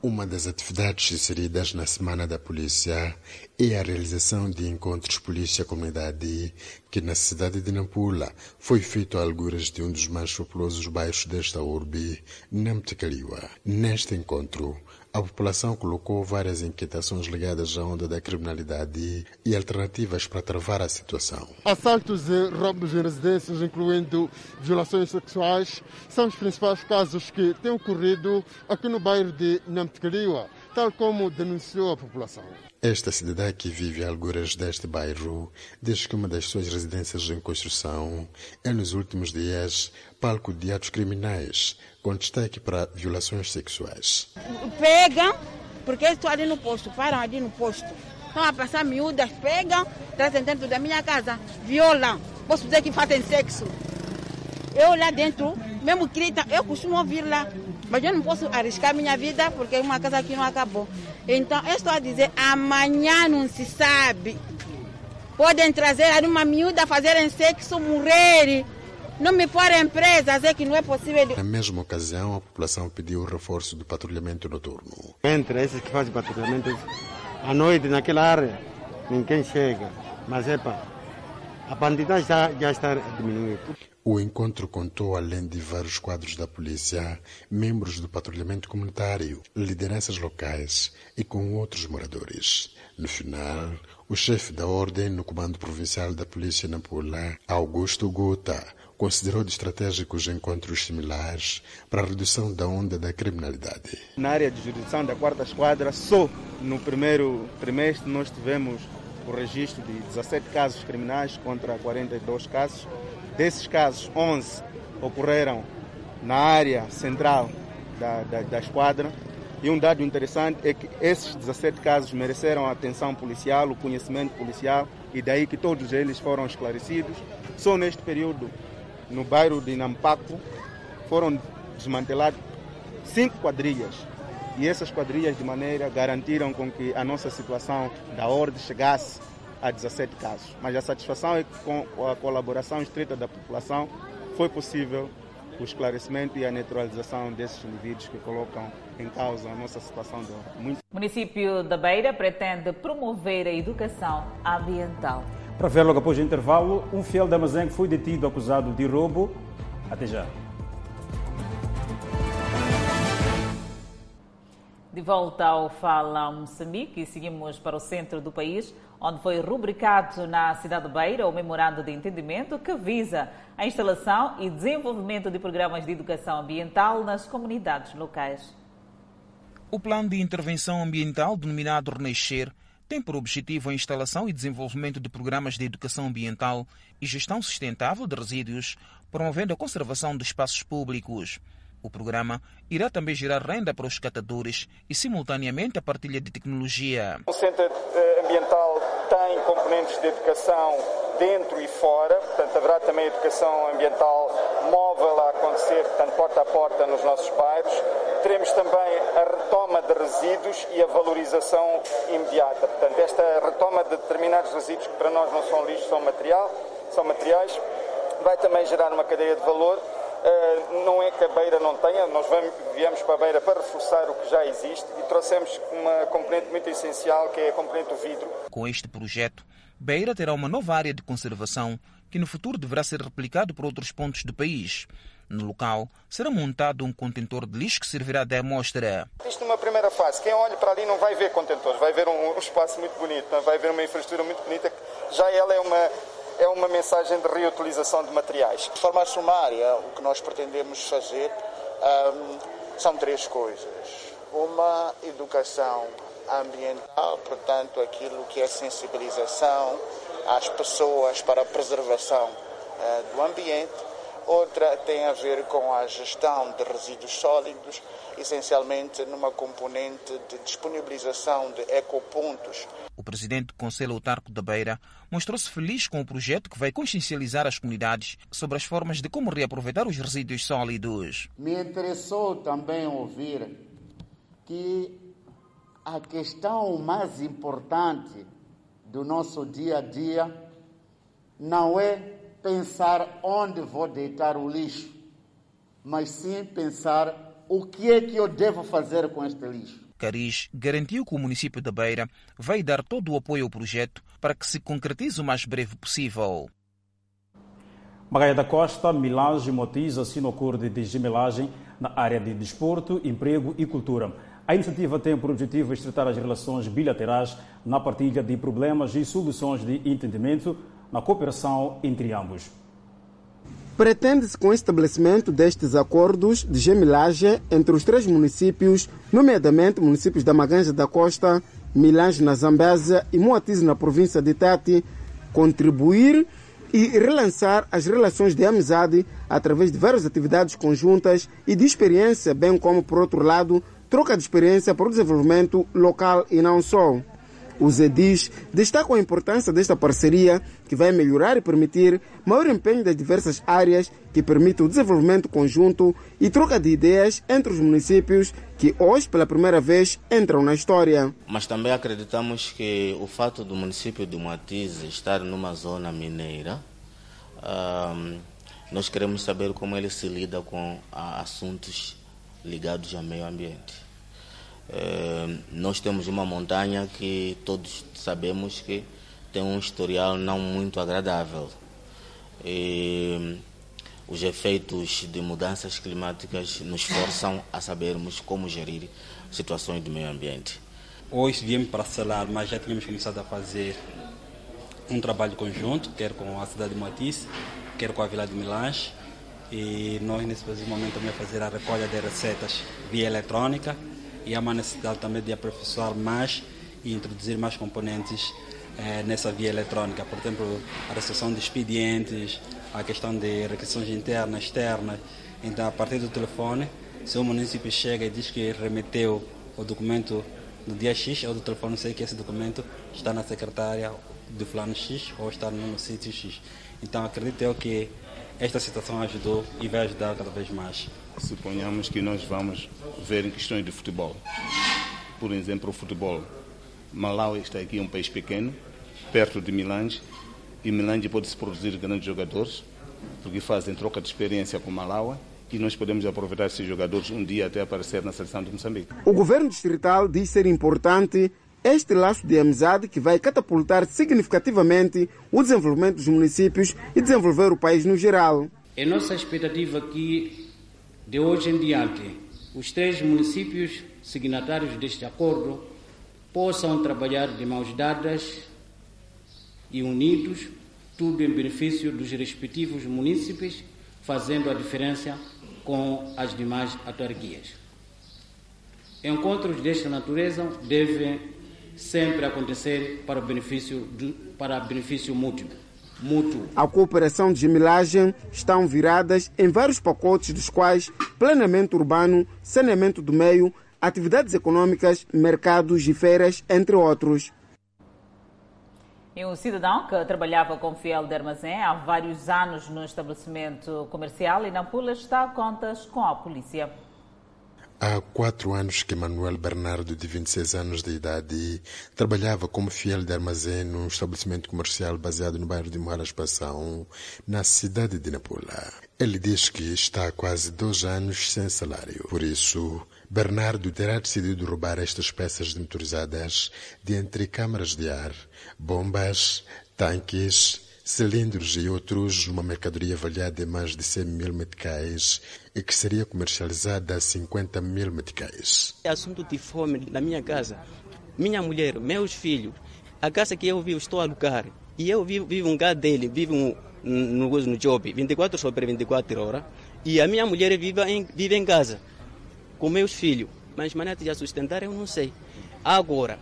Uma das atividades inseridas na Semana da Polícia é a realização de encontros polícia-comunidade, que na cidade de Nampula foi feito a alguras de um dos mais populosos bairros desta urbe, Namtekaliwa. Neste encontro, a população colocou várias inquietações ligadas à onda da criminalidade e alternativas para travar a situação. Assaltos e roubos em residências, incluindo violações sexuais, são os principais casos que têm ocorrido aqui no bairro de Namtekaliwa, tal como denunciou a população. Esta cidadã que vive a alguras deste bairro diz que uma das suas residências em construção é nos últimos dias palco de atos criminais, com destaque para violações sexuais. Pegam, porque estou ali no posto, param ali no posto. Estão a passar miúdas, pegam, trazem dentro da minha casa, violam. Posso dizer que fazem sexo. Eu lá dentro, mesmo grita, eu costumo ouvir lá, mas eu não posso arriscar minha vida porque é uma casa que não acabou. Então, eu estou a dizer, amanhã não se sabe. Podem trazer uma miúda fazerem sexo, morrer. Não me forem presas, é que não é possível. Na mesma ocasião, a população pediu o reforço do patrulhamento noturno. Entre esses que fazem patrulhamento à noite naquela área, ninguém chega. Mas é pá, a bandidagem já, já está diminuindo. O encontro contou, além de vários quadros da polícia, membros do patrulhamento comunitário, lideranças locais e com outros moradores. No final, o chefe da ordem no Comando Provincial da Polícia Nampula, Augusto Gota, considerou de estratégicos encontros similares para a redução da onda da criminalidade. Na área de jurisdição da quarta esquadra, só no primeiro trimestre nós tivemos o registro de 17 casos criminais contra 42 casos. Desses casos, 11 ocorreram na área central da, da, da esquadra. E um dado interessante é que esses 17 casos mereceram a atenção policial, o conhecimento policial, e daí que todos eles foram esclarecidos. Só neste período, no bairro de Nampaco, foram desmanteladas cinco quadrilhas. E essas quadrilhas, de maneira, garantiram com que a nossa situação da ordem chegasse a 17 casos. Mas a satisfação é que com a colaboração estreita da população foi possível o esclarecimento e a neutralização desses indivíduos que colocam em causa a nossa situação de ordem. O município da Beira pretende promover a educação ambiental. Para ver logo após o intervalo, um fiel de armazém foi detido acusado de roubo. Até já. De volta ao Fala Moçambique e seguimos para o centro do país, onde foi rubricado na cidade de Beira o memorando de entendimento que visa a instalação e desenvolvimento de programas de educação ambiental nas comunidades locais. O plano de intervenção ambiental, denominado Renascer, tem por objetivo a instalação e desenvolvimento de programas de educação ambiental e gestão sustentável de resíduos, promovendo a conservação de espaços públicos. O programa irá também gerar renda para os catadores e, simultaneamente, a partilha de tecnologia. O Centro Ambiental tem componentes de educação dentro e fora, portanto, haverá também educação ambiental móvel a acontecer, portanto, porta a porta nos nossos bairros. Teremos também a retoma de resíduos e a valorização imediata. Portanto, esta retoma de determinados resíduos que para nós não são lixo, são material, são materiais, vai também gerar uma cadeia de valor não é que a Beira não tenha, nós viemos para a Beira para reforçar o que já existe e trouxemos uma componente muito essencial que é a componente do vidro. Com este projeto, Beira terá uma nova área de conservação que no futuro deverá ser replicado por outros pontos do país. No local será montado um contentor de lixo que servirá de amostra. Isto numa primeira fase, quem olha para ali não vai ver contentores, vai ver um, um espaço muito bonito, vai ver uma infraestrutura muito bonita que já ela é uma é uma mensagem de reutilização de materiais. De forma sumária, o que nós pretendemos fazer um, são três coisas. Uma, educação ambiental, portanto, aquilo que é sensibilização às pessoas para a preservação uh, do ambiente. Outra tem a ver com a gestão de resíduos sólidos, essencialmente numa componente de disponibilização de ecopontos. O presidente do Conselho Autarco da Beira mostrou-se feliz com o projeto que vai consciencializar as comunidades sobre as formas de como reaproveitar os resíduos sólidos. Me interessou também ouvir que a questão mais importante do nosso dia a dia não é pensar onde vou deitar o lixo, mas sim pensar o que é que eu devo fazer com este lixo? Cariz garantiu que o município da Beira vai dar todo o apoio ao projeto para que se concretize o mais breve possível. Magaia da Costa, Milange e Motis assinam acordo de gemelagem na área de desporto, emprego e cultura. A iniciativa tem por objetivo estreitar as relações bilaterais na partilha de problemas e soluções de entendimento na cooperação entre ambos. Pretende-se com o estabelecimento destes acordos de gemilagem entre os três municípios, nomeadamente municípios da Maganja da Costa, Milange na Zambésia e Moatize na província de Tati, contribuir e relançar as relações de amizade através de várias atividades conjuntas e de experiência, bem como, por outro lado, troca de experiência para o desenvolvimento local e não só. Os edis destacam a importância desta parceria que vai melhorar e permitir maior empenho das diversas áreas que permitem o desenvolvimento conjunto e troca de ideias entre os municípios que hoje, pela primeira vez, entram na história. Mas também acreditamos que o fato do município de Matize estar numa zona mineira, nós queremos saber como ele se lida com assuntos ligados ao meio ambiente. Eh, nós temos uma montanha que todos sabemos que tem um historial não muito agradável. E os efeitos de mudanças climáticas nos forçam a sabermos como gerir situações do meio ambiente. Hoje viemos para Salar, mas já tínhamos começado a fazer um trabalho conjunto, quer com a cidade de Matisse, quer com a Vila de Milange. E nós, nesse momento, também fazer a recolha de receitas via eletrônica e há uma necessidade também de aperfeiçoar mais e introduzir mais componentes eh, nessa via eletrônica. Por exemplo, a recepção de expedientes, a questão de requisições internas, externas. Então, a partir do telefone, se o município chega e diz que remeteu o documento no dia X, eu do telefone sei que esse documento está na secretária do fulano X ou está no sítio X. Então, acredito eu que esta situação ajudou e vai ajudar cada vez mais. Suponhamos que nós vamos ver em questões de futebol. Por exemplo, o futebol. Malawi está aqui um país pequeno, perto de Milange, e Milange pode-se produzir grandes jogadores, porque fazem troca de experiência com Malawi, e nós podemos aproveitar esses jogadores um dia até aparecer na seleção de Moçambique. O governo distrital diz ser importante este laço de amizade que vai catapultar significativamente o desenvolvimento dos municípios e desenvolver o país no geral. É nossa expectativa que de hoje em diante os três municípios signatários deste acordo possam trabalhar de mãos dadas e unidos, tudo em benefício dos respectivos munícipes, fazendo a diferença com as demais autarquias. Encontros desta natureza devem sempre acontecer para benefício, para benefício mútuo. Mútuo. A cooperação de gemilagem estão viradas em vários pacotes, dos quais planeamento urbano, saneamento do meio, atividades econômicas, mercados e feiras, entre outros. E um cidadão que trabalhava como fiel de armazém há vários anos no estabelecimento comercial em Nampula está a contas com a polícia. Há quatro anos que Manuel Bernardo, de 26 anos de idade, trabalhava como fiel de armazém num estabelecimento comercial baseado no bairro de Moalas Passão, na cidade de Nampula. Ele diz que está há quase dois anos sem salário. Por isso, Bernardo terá decidido roubar estas peças motorizadas de entre câmaras de ar, bombas, tanques, cilindros e outros, uma mercadoria avaliada em mais de 100 mil meticais e que seria comercializada a 50 mil meticais. É assunto de fome na minha casa. Minha mulher, meus filhos, a casa que eu vivo estou a alugar e eu vivo, vivo um lugar dele, vivo um, no, no job, 24 sobre 24 horas, e a minha mulher vive em, vive em casa com meus filhos, mas maneira de sustentar eu não sei. Agora,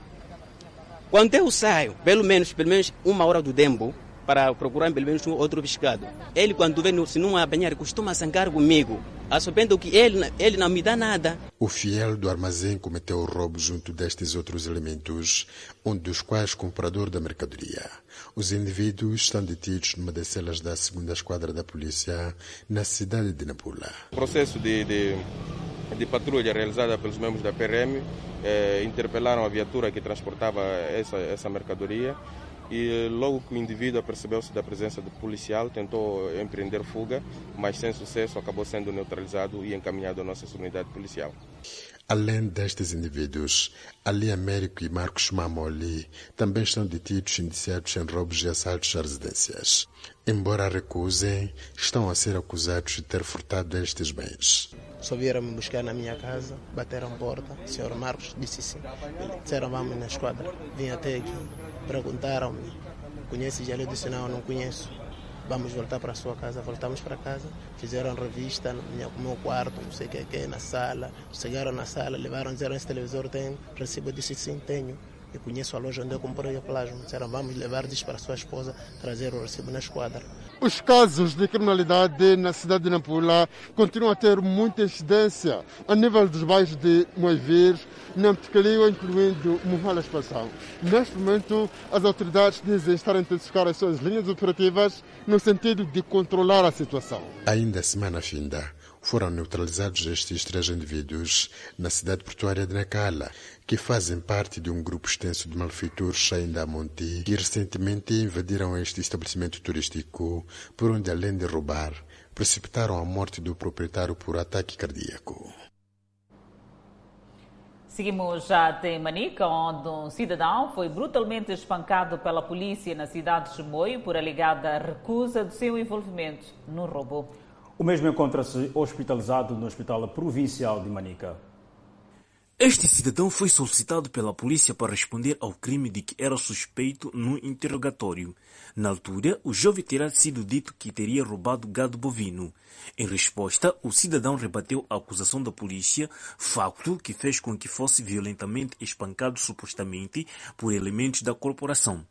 quando eu saio, pelo menos, pelo menos uma hora do tempo, para procurar pelo menos um outro pescado. Ele, quando vem, se não apanhar, costuma zangar comigo, assobendo que ele, ele não me dá nada. O fiel do armazém cometeu o roubo junto destes outros elementos, um dos quais comprador da mercadoria. Os indivíduos estão detidos numa das celas da segunda esquadra da polícia, na cidade de Nampula. O processo de, de, de patrulha realizada pelos membros da PRM eh, interpelaram a viatura que transportava essa, essa mercadoria e logo que o indivíduo apercebeu-se da presença do policial, tentou empreender fuga, mas sem sucesso acabou sendo neutralizado e encaminhado à nossa unidade policial. Além destes indivíduos, Ali Américo e Marcos Mamoli também estão detidos indiciados em roubos e assaltos a residências. Embora recusem, estão a ser acusados de ter furtado estes bens. Só vieram me buscar na minha casa, bateram porta. O senhor Marcos disse sim. Disseram vamos na esquadra. Vim até aqui, perguntaram-me: conheces ele? Eu disse não, não conheço. Vamos voltar para a sua casa. Voltamos para casa, fizeram revista no meu quarto, não sei o que, que na sala. Chegaram na sala, levaram, disseram: esse televisor tem recibo? Eu disse sim, tenho. Eu conheço a loja onde eu comprei o plasma. Disseram: vamos levar isso para a sua esposa, trazer o recibo na esquadra. Os casos de criminalidade na cidade de Nampula continuam a ter muita incidência a nível dos bairros de Moivir, Namtecalio, incluindo Mohalas Passão. Neste momento, as autoridades dizem estar a intensificar as suas linhas operativas no sentido de controlar a situação. Ainda semana finda, foram neutralizados estes três indivíduos na cidade portuária de Nacala, que fazem parte de um grupo extenso de malfeitores ainda a Monte, que recentemente invadiram este estabelecimento turístico, por onde, além de roubar, precipitaram a morte do proprietário por ataque cardíaco. Seguimos já até Manica, onde um cidadão foi brutalmente espancado pela polícia na cidade de Chimoio por alegada recusa do seu envolvimento no roubo. O mesmo encontra-se hospitalizado no Hospital Provincial de Manica. Este cidadão foi solicitado pela polícia para responder ao crime de que era suspeito no interrogatório. Na altura, o jovem terá sido dito que teria roubado gado bovino. Em resposta, o cidadão rebateu a acusação da polícia, facto que fez com que fosse violentamente espancado supostamente por elementos da corporação.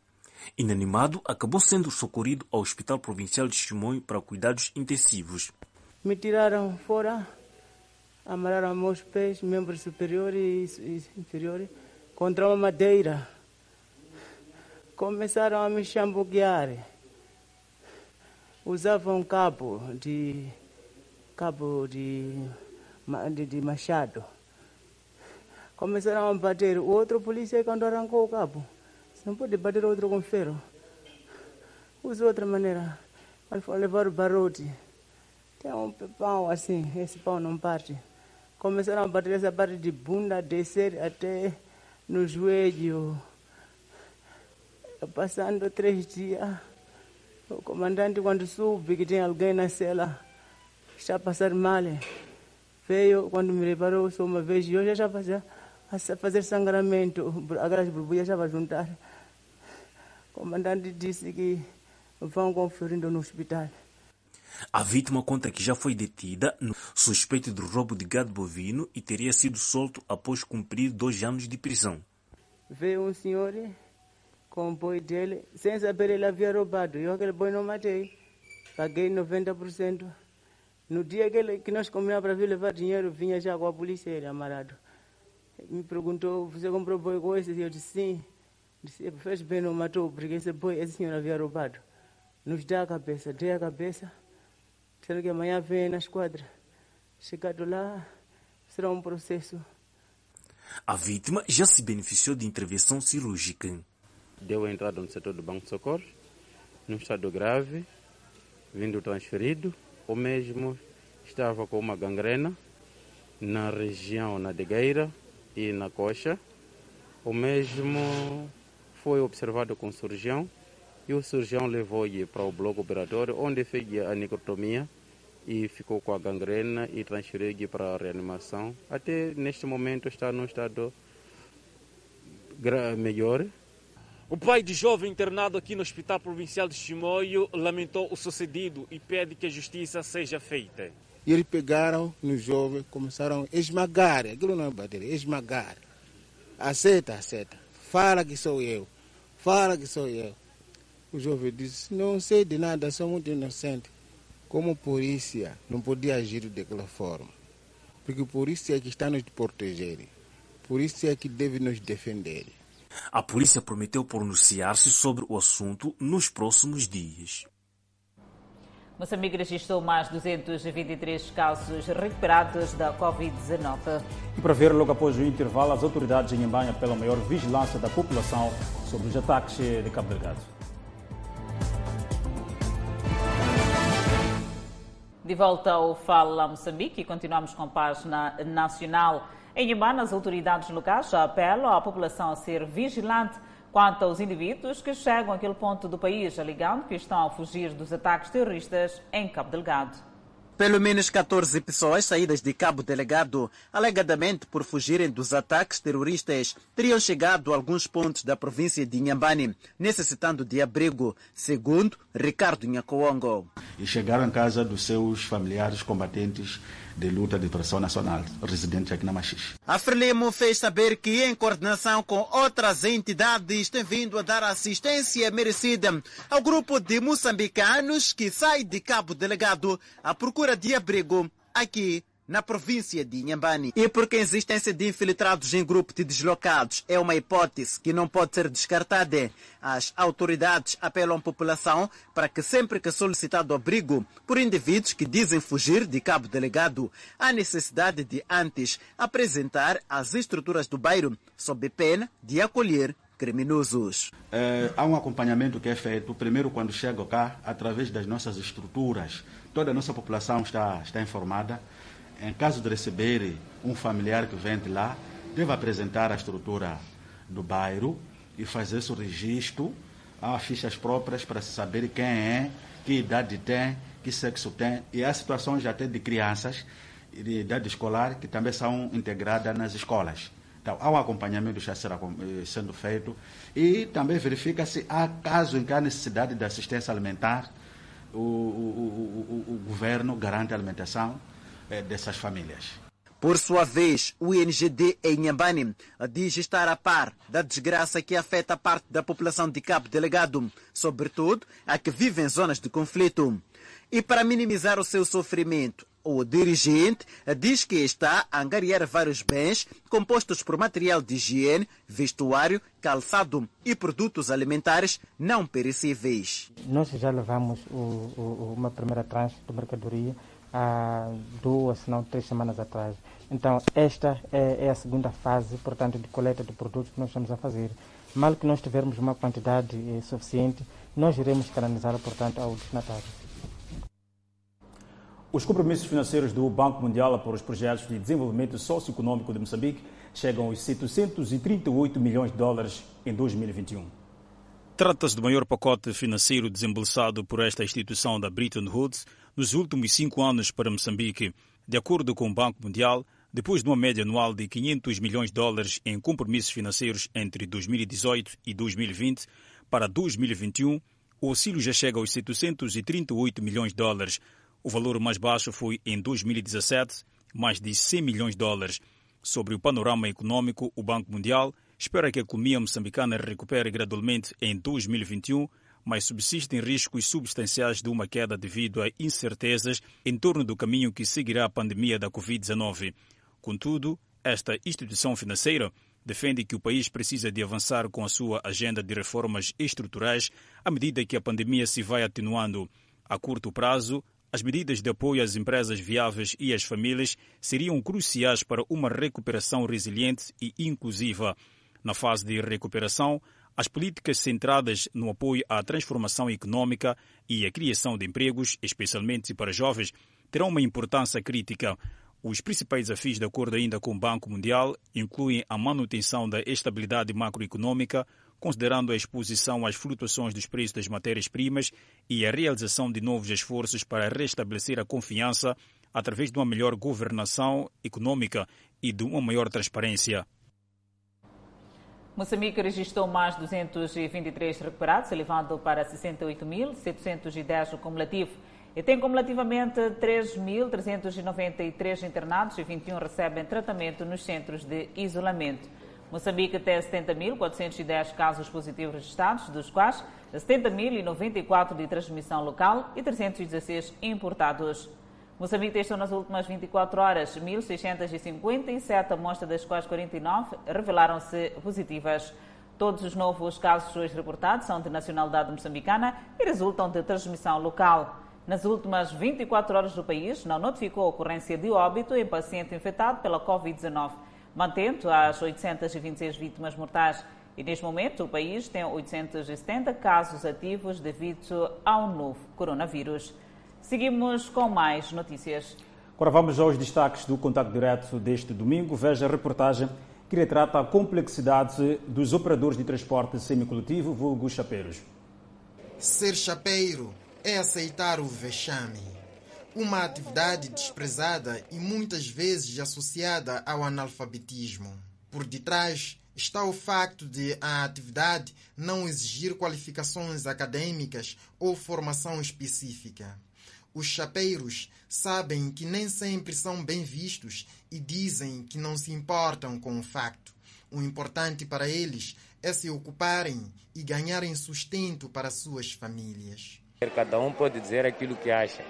Inanimado, acabou sendo socorrido ao Hospital Provincial de Chimoio para cuidados intensivos. Me tiraram fora, amarraram meus pés, membros superiores e inferiores, contra uma madeira. Começaram a me chambuguear. Usavam cabo de cabo de, de, de machado. Começaram a bater. O outro polícia quando arrancou o cabo. Não pode bater outro com ferro. Usa outra maneira. Ele foi levar o barrote. Tem um pau assim, esse pau não parte. Começaram a bater essa parte de bunda, descer até no joelho. Passando três dias, o comandante, quando soube que tem alguém na cela, está passar mal, Veio, quando me reparou só uma vez, eu já fazia a fazer sangramento, aquelas borbulhas já vai juntar. O comandante disse que vão conferindo no hospital. A vítima conta que já foi detida no suspeito de roubo de gado bovino e teria sido solto após cumprir dois anos de prisão. Veio um senhor com o boi dele, sem saber ele havia roubado. Eu aquele boi não matei. Paguei 90%. No dia que, ele, que nós combinamos para vir levar dinheiro, vinha já com a polícia ele amarrado. Me perguntou, você comprou boi com esse? Eu disse sim. Disse, fez bem, não matou, porque esse boi, esse senhor havia roubado. Nos dá a cabeça, dei a cabeça. Disseram que amanhã vem na esquadra. Chegado lá, será um processo. A vítima já se beneficiou de intervenção cirúrgica. Deu a entrada no setor do Banco de Socorro, num estado grave, vindo transferido. O mesmo estava com uma gangrena na região nadegueira e na coxa. O mesmo foi observado com o cirurgião e o cirurgião levou-lhe para o bloco operatório, onde fez a necrotomia e ficou com a gangrena e transferiu-lhe para a reanimação. Até neste momento está num estado melhor. O pai de jovem internado aqui no Hospital Provincial de Chimoio lamentou o sucedido e pede que a justiça seja feita. E eles pegaram no jovem, começaram a esmagar, aquilo não é bater, esmagar. Aceita, aceita. Fala que sou eu. Fala que sou eu. O jovem disse, não sei de nada, sou muito inocente. Como polícia, não podia agir daquela forma. Porque polícia é que está nos proteger. Polícia é que deve nos defender. A polícia prometeu pronunciar-se sobre o assunto nos próximos dias. Moçambique registrou mais 223 casos recuperados da Covid-19. E para ver logo após o intervalo, as autoridades em Embanha pela maior vigilância da população sobre os ataques de Cabo Delgado. De volta ao Fala Moçambique, continuamos com a página nacional. Em Imbana, as autoridades locais apelam à população a ser vigilante quanto aos indivíduos que chegam àquele ponto do país, alegando que estão a fugir dos ataques terroristas em Cabo Delgado. Pelo menos 14 pessoas saídas de Cabo Delegado, alegadamente por fugirem dos ataques terroristas, teriam chegado a alguns pontos da província de Inhambane, necessitando de abrigo, segundo Ricardo Nhacoongo. E chegaram em casa dos seus familiares combatentes de luta de liberação nacional, residentes aqui na Machis. A Frelimo fez saber que, em coordenação com outras entidades, tem vindo a dar assistência merecida ao grupo de moçambicanos que sai de Cabo Delegado à procura de abrigo aqui na província de Inhambane. E porque a existência de infiltrados em grupo de deslocados é uma hipótese que não pode ser descartada, as autoridades apelam à população para que sempre que solicitado abrigo por indivíduos que dizem fugir de cabo delegado, há necessidade de antes apresentar as estruturas do bairro sob pena de acolher criminosos. É, há um acompanhamento que é feito, primeiro quando chega cá, através das nossas estruturas. Toda a nossa população está, está informada. Em caso de receber um familiar que vem de lá, deve apresentar a estrutura do bairro e fazer seu registro. Há fichas próprias para se saber quem é, que idade tem, que sexo tem. E há situações até de crianças de idade escolar que também são integradas nas escolas. Então, há um acompanhamento já será sendo feito e também verifica se há caso em que há necessidade de assistência alimentar, o, o, o, o governo garante a alimentação dessas famílias. Por sua vez, o INGD em Nhambane diz estar a par da desgraça que afeta parte da população de Cabo Delegado, sobretudo a que vive em zonas de conflito. E para minimizar o seu sofrimento, o dirigente diz que está a angariar vários bens compostos por material de higiene, vestuário, calçado e produtos alimentares não perecíveis. Nós já levamos o, o, uma primeira tranche de mercadoria há duas, se não três semanas atrás. Então, esta é, é, a segunda fase, portanto, de coleta de produtos que nós estamos a fazer. Mal que nós tivermos uma quantidade eh, suficiente, nós iremos canalizá-la, portanto, ao destinatário. Os compromissos financeiros do Banco Mundial para os projetos de desenvolvimento socioeconômico de Moçambique chegam aos 738 milhões de dólares em 2021. Trata-se do maior pacote financeiro desembolsado por esta instituição da Bretton Woods nos últimos cinco anos para Moçambique. De acordo com o Banco Mundial, depois de uma média anual de 500 milhões de dólares em compromissos financeiros entre 2018 e 2020, para 2021, o auxílio já chega aos 738 milhões de dólares. O valor mais baixo foi em 2017, mais de 100 milhões de dólares. Sobre o panorama econômico, o Banco Mundial espera que a economia moçambicana recupere gradualmente em 2021, mas subsistem riscos substanciais de uma queda devido a incertezas em torno do caminho que seguirá a pandemia da Covid-19. Contudo, esta instituição financeira defende que o país precisa de avançar com a sua agenda de reformas estruturais à medida que a pandemia se vai atenuando. A curto prazo, as medidas de apoio às empresas viáveis e às famílias seriam cruciais para uma recuperação resiliente e inclusiva. Na fase de recuperação, as políticas centradas no apoio à transformação econômica e à criação de empregos, especialmente para jovens, terão uma importância crítica. Os principais desafios, de acordo ainda com o Banco Mundial, incluem a manutenção da estabilidade macroeconômica, considerando a exposição às flutuações dos preços das matérias-primas e a realização de novos esforços para restabelecer a confiança através de uma melhor governação econômica e de uma maior transparência. Moçambique registrou mais 223 recuperados, elevando para 68.710 o cumulativo. E tem cumulativamente 3.393 internados e 21 recebem tratamento nos centros de isolamento. Moçambique tem 70.410 casos positivos registrados, dos quais 70.094 de transmissão local e 316 importados. Moçambique testou nas últimas 24 horas 1.657 amostras, das quais 49 revelaram-se positivas. Todos os novos casos hoje reportados são de nacionalidade moçambicana e resultam de transmissão local. Nas últimas 24 horas do país, não notificou a ocorrência de óbito em paciente infectado pela Covid-19, mantendo as 826 vítimas mortais. E neste momento, o país tem 870 casos ativos devido ao novo coronavírus. Seguimos com mais notícias. Agora vamos aos destaques do contato direto deste domingo. Veja a reportagem que retrata a complexidade dos operadores de transporte semicoletivo, vulgo chapeiros. Ser chapeiro é aceitar o vexame. Uma atividade desprezada e muitas vezes associada ao analfabetismo. Por detrás está o facto de a atividade não exigir qualificações acadêmicas ou formação específica. Os chapeiros sabem que nem sempre são bem vistos e dizem que não se importam com o facto. O importante para eles é se ocuparem e ganharem sustento para suas famílias. Cada um pode dizer aquilo que acha.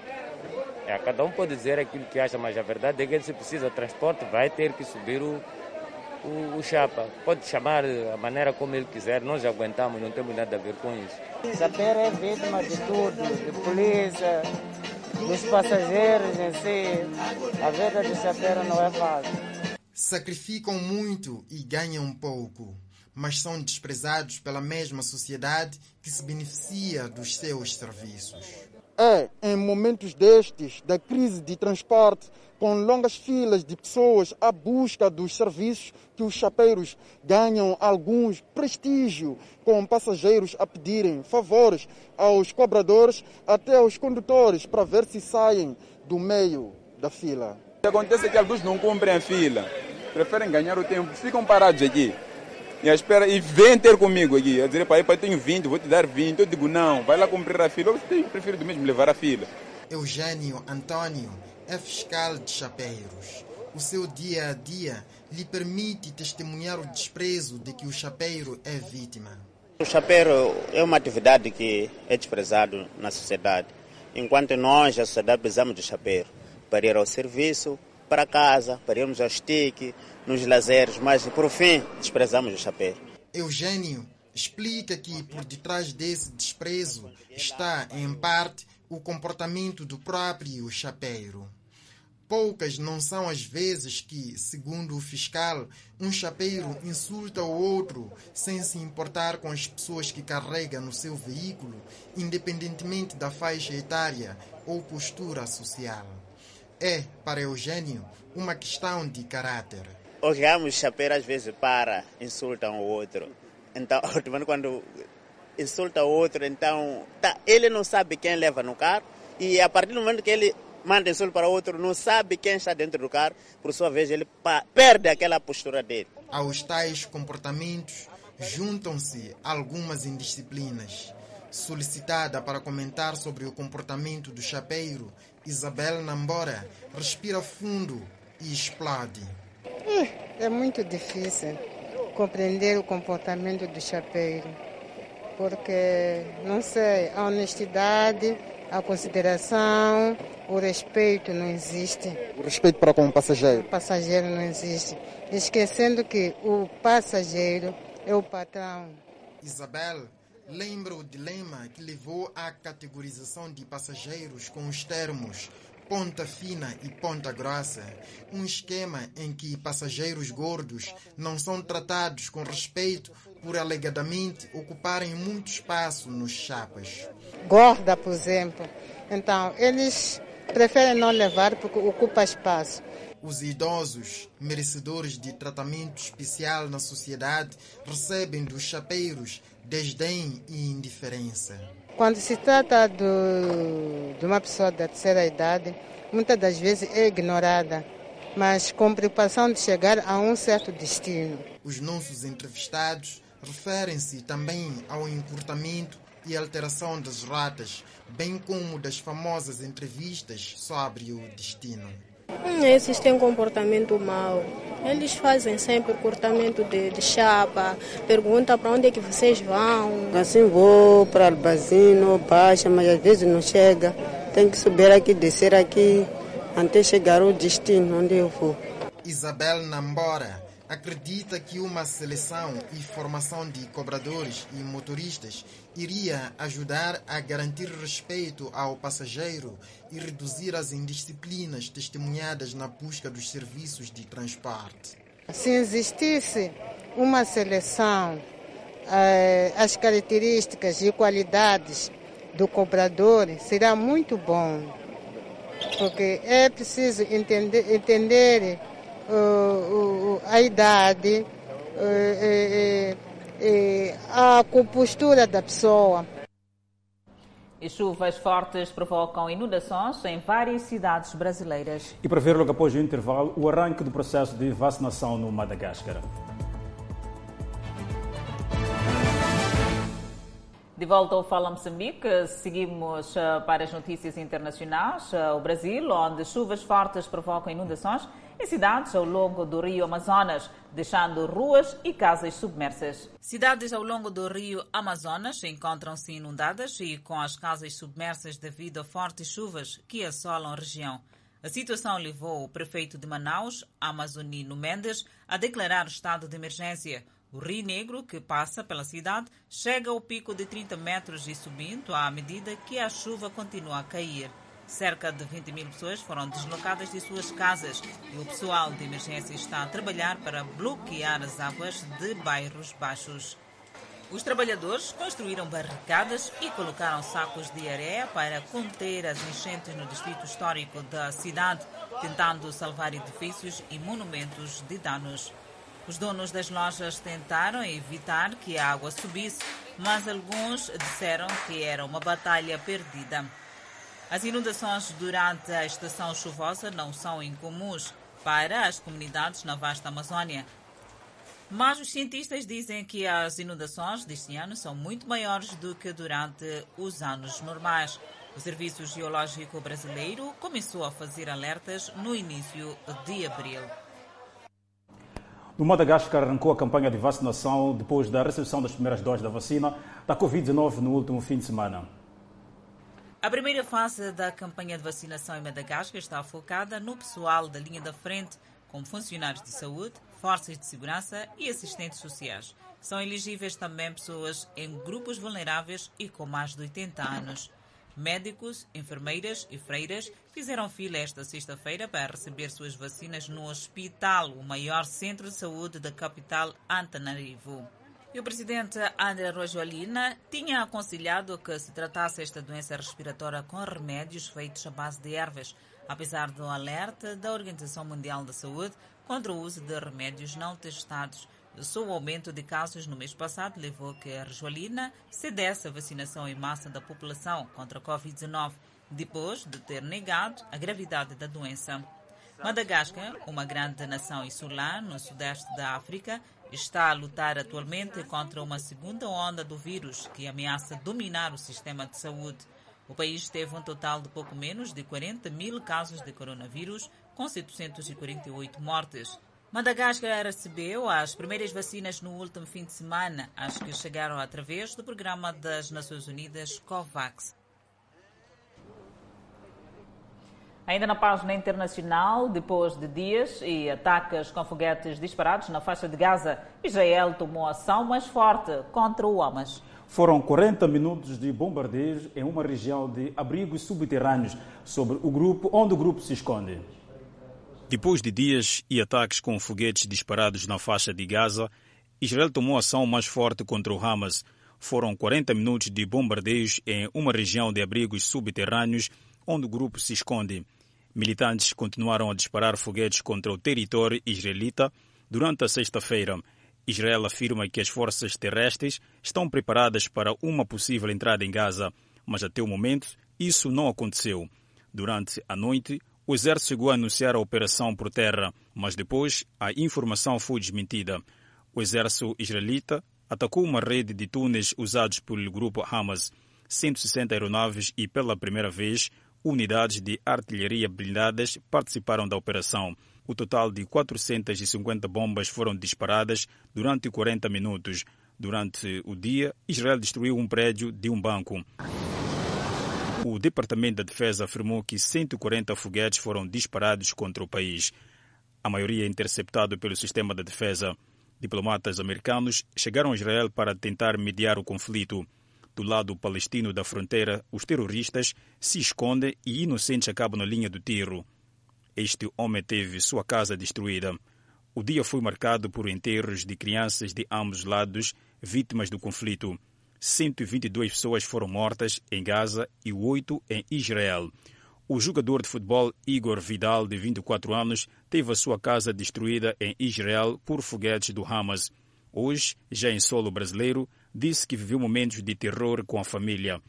É, cada um pode dizer aquilo que acha, mas a verdade é que se precisa de transporte, vai ter que subir o, o, o, chapa. Pode chamar a maneira como ele quiser, nós aguentamos, não temos nada a ver com isso. Saber é vítima de tudo, de polícia, dos passageiros em si. A vida de chapeiro não é fácil. Sacrificam muito e ganham pouco, mas são desprezados pela mesma sociedade que se beneficia dos seus serviços. É em momentos destes, da crise de transporte, com longas filas de pessoas à busca dos serviços, que os chapeiros ganham alguns prestígio, com passageiros a pedirem favores aos cobradores, até aos condutores, para ver se saem do meio da fila. O que acontece é que alguns não cumprem a fila, preferem ganhar o tempo, ficam parados aqui. E, espera, e vem ter comigo aqui, a dizer, pai, pai, tenho 20, vou te dar 20. Eu digo, não, vai lá cumprir a fila. Eu prefiro do mesmo levar a fila. Eugênio Antônio é fiscal de chapeiros. O seu dia a dia lhe permite testemunhar o desprezo de que o chapeiro é vítima. O chapeiro é uma atividade que é desprezado na sociedade. Enquanto nós, a sociedade, precisamos de chapeiro para ir ao serviço, para casa, para irmos ao stick, nos lazeres, mas por fim desprezamos o chapéu. Eugênio explica que por detrás desse desprezo está, em parte, o comportamento do próprio chapeiro. Poucas não são as vezes que, segundo o fiscal, um chapeiro insulta o outro sem se importar com as pessoas que carrega no seu veículo, independentemente da faixa etária ou postura social. É, para Eugênio, uma questão de caráter os ramos chapeiro às vezes para, insultam o outro. Então, quando insulta o outro, então tá, ele não sabe quem leva no carro e a partir do momento que ele manda insulto para outro, não sabe quem está dentro do carro, por sua vez ele perde aquela postura dele. Aos tais comportamentos juntam-se algumas indisciplinas. Solicitada para comentar sobre o comportamento do chapeiro, Isabel Nambora respira fundo e explode. É muito difícil compreender o comportamento do chapeiro, porque, não sei, a honestidade, a consideração, o respeito não existe. O respeito para com o passageiro? O passageiro não existe. Esquecendo que o passageiro é o patrão. Isabel lembra o dilema que levou à categorização de passageiros com os termos ponta fina e ponta grossa, um esquema em que passageiros gordos não são tratados com respeito por alegadamente ocuparem muito espaço nos chapas. Gorda, por exemplo. Então, eles preferem não levar porque ocupa espaço. Os idosos, merecedores de tratamento especial na sociedade, recebem dos chapeiros desdém e indiferença. Quando se trata do, de uma pessoa da terceira idade, muitas das vezes é ignorada, mas com preocupação de chegar a um certo destino. Os nossos entrevistados referem-se também ao encurtamento e alteração das rotas, bem como das famosas entrevistas sobre o destino. Esses têm comportamento mau. Eles fazem sempre cortamento de, de chapa, pergunta para onde é que vocês vão. Assim vou para Albazino, baixa, mas às vezes não chega. Tem que subir aqui, descer aqui, até chegar ao destino onde eu vou. Isabel Nambora acredita que uma seleção e formação de cobradores e motoristas iria ajudar a garantir respeito ao passageiro e reduzir as indisciplinas testemunhadas na busca dos serviços de transporte. Se existisse uma seleção, eh, as características e qualidades do cobrador será muito bom, porque é preciso entender, entender uh, a idade, a compostura da pessoa. E chuvas fortes provocam inundações em várias cidades brasileiras. E para ver logo após o intervalo o arranque do processo de vacinação no Madagascar. De volta ao Fala Moçambique, seguimos para as notícias internacionais. O Brasil, onde chuvas fortes provocam inundações em cidades ao longo do rio Amazonas, deixando ruas e casas submersas. Cidades ao longo do rio Amazonas encontram-se inundadas e com as casas submersas devido a fortes chuvas que assolam a região. A situação levou o prefeito de Manaus, Amazonino Mendes, a declarar estado de emergência. O Rio Negro, que passa pela cidade, chega ao pico de 30 metros e subindo à medida que a chuva continua a cair. Cerca de 20 mil pessoas foram deslocadas de suas casas e o pessoal de emergência está a trabalhar para bloquear as águas de bairros baixos. Os trabalhadores construíram barricadas e colocaram sacos de areia para conter as enchentes no distrito histórico da cidade, tentando salvar edifícios e monumentos de danos. Os donos das lojas tentaram evitar que a água subisse, mas alguns disseram que era uma batalha perdida. As inundações durante a estação chuvosa não são incomuns para as comunidades na vasta Amazônia. Mas os cientistas dizem que as inundações deste ano são muito maiores do que durante os anos normais. O Serviço Geológico Brasileiro começou a fazer alertas no início de abril. No Madagascar arrancou a campanha de vacinação depois da recepção das primeiras doses da vacina da Covid-19 no último fim de semana. A primeira fase da campanha de vacinação em Madagascar está focada no pessoal da linha da frente, como funcionários de saúde, forças de segurança e assistentes sociais. São elegíveis também pessoas em grupos vulneráveis e com mais de 80 anos. Médicos, enfermeiras e freiras fizeram fila esta sexta-feira para receber suas vacinas no hospital, o maior centro de saúde da capital Antananarivo. E o presidente André Rojolina tinha aconselhado que se tratasse esta doença respiratória com remédios feitos à base de ervas, apesar do alerta da Organização Mundial da Saúde contra o uso de remédios não testados. Só o aumento de casos no mês passado levou que a Rojolina cedesse a vacinação em massa da população contra a Covid-19. depois de ter negado a gravidade da doença. Madagascar, uma grande nação insular no sudeste da África, está a lutar atualmente contra uma segunda onda do vírus que ameaça dominar o sistema de saúde. O país teve um total de pouco menos de 40 mil casos de coronavírus, com 748 mortes. Madagascar recebeu as primeiras vacinas no último fim de semana, as que chegaram através do programa das Nações Unidas COVAX. Ainda na página internacional, depois de dias e ataques com foguetes disparados na faixa de Gaza, Israel tomou ação mais forte contra o Hamas. Foram 40 minutos de bombardeios em uma região de abrigos subterrâneos sobre o grupo onde o grupo se esconde. Depois de dias e ataques com foguetes disparados na faixa de Gaza, Israel tomou ação mais forte contra o Hamas. Foram 40 minutos de bombardeios em uma região de abrigos subterrâneos onde o grupo se esconde. Militantes continuaram a disparar foguetes contra o território israelita durante a sexta-feira. Israel afirma que as forças terrestres estão preparadas para uma possível entrada em Gaza, mas até o momento isso não aconteceu. Durante a noite, o exército chegou a anunciar a operação por terra, mas depois a informação foi desmentida. O exército israelita atacou uma rede de túneis usados pelo grupo Hamas, 160 aeronaves e, pela primeira vez, unidades de artilharia blindadas participaram da operação. O total de 450 bombas foram disparadas durante 40 minutos. Durante o dia, Israel destruiu um prédio de um banco. O Departamento da Defesa afirmou que 140 foguetes foram disparados contra o país. A maioria interceptado pelo sistema de defesa. Diplomatas americanos chegaram a Israel para tentar mediar o conflito. Do lado palestino da fronteira, os terroristas se escondem e inocentes acabam na linha do tiro. Este homem teve sua casa destruída. O dia foi marcado por enterros de crianças de ambos lados, vítimas do conflito. 122 pessoas foram mortas em Gaza e 8 em Israel. O jogador de futebol Igor Vidal, de 24 anos, teve a sua casa destruída em Israel por foguetes do Hamas. Hoje, já em solo brasileiro, disse que viveu momentos de terror com a família.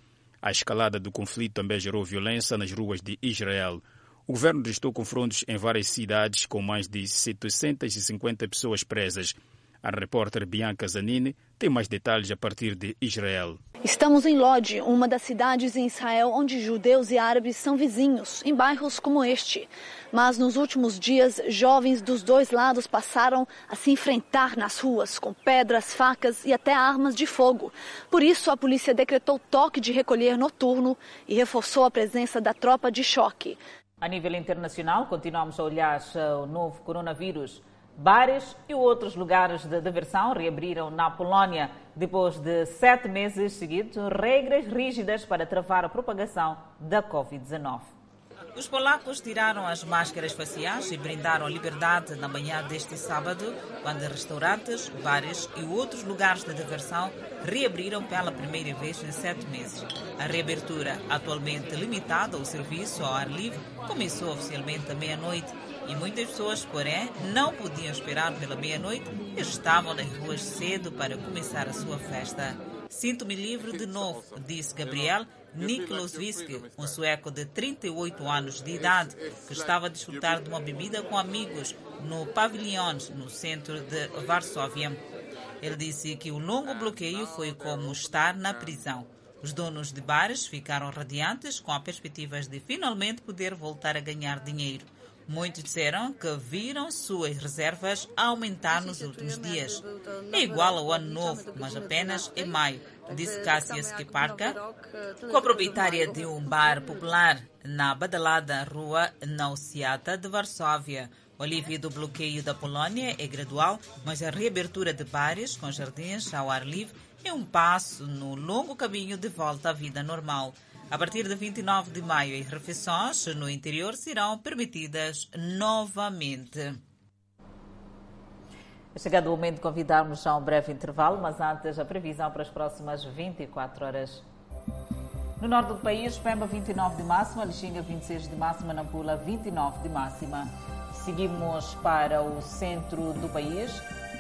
A escalada do conflito também gerou violência nas ruas de Israel. O governo registrou confrontos em várias cidades com mais de 750 pessoas presas. A repórter Bianca Zanini tem mais detalhes a partir de Israel. Estamos em Lod, uma das cidades em Israel onde judeus e árabes são vizinhos, em bairros como este. Mas nos últimos dias, jovens dos dois lados passaram a se enfrentar nas ruas com pedras, facas e até armas de fogo. Por isso, a polícia decretou toque de recolher noturno e reforçou a presença da tropa de choque. A nível internacional, continuamos a olhar o novo coronavírus. Bares e outros lugares de diversão reabriram na Polónia depois de sete meses seguidos regras rígidas para travar a propagação da Covid-19. Os polacos tiraram as máscaras faciais e brindaram a liberdade na manhã deste sábado, quando restaurantes, bares e outros lugares de diversão reabriram pela primeira vez em sete meses. A reabertura, atualmente limitada ao serviço ao ar livre, começou oficialmente à meia-noite e muitas pessoas, porém, não podiam esperar pela meia-noite e estavam nas ruas cedo para começar a sua festa. Sinto-me livre de novo, disse Gabriel Nikolosviski, um sueco de 38 anos de idade, que estava a desfrutar de uma bebida com amigos no Pavilhões, no centro de Varsóvia. Ele disse que o longo bloqueio foi como estar na prisão. Os donos de bares ficaram radiantes com a perspectiva de finalmente poder voltar a ganhar dinheiro. Muitos disseram que viram suas reservas aumentar nos últimos dias. É igual ao ano novo, mas apenas em maio, disse Cássia Skiparka, co-proprietária de um bar popular na badalada rua Nauciata de Varsóvia. O alívio do bloqueio da Polônia é gradual, mas a reabertura de bares com jardins ao ar livre é um passo no longo caminho de volta à vida normal. A partir de 29 de maio, as refeições no interior serão permitidas novamente. É chegado o momento de convidarmos a um breve intervalo, mas antes a previsão para as próximas 24 horas. No norte do país, Pemba 29 de máxima, Lixinga 26 de máxima, Nampula 29 de máxima. Seguimos para o centro do país.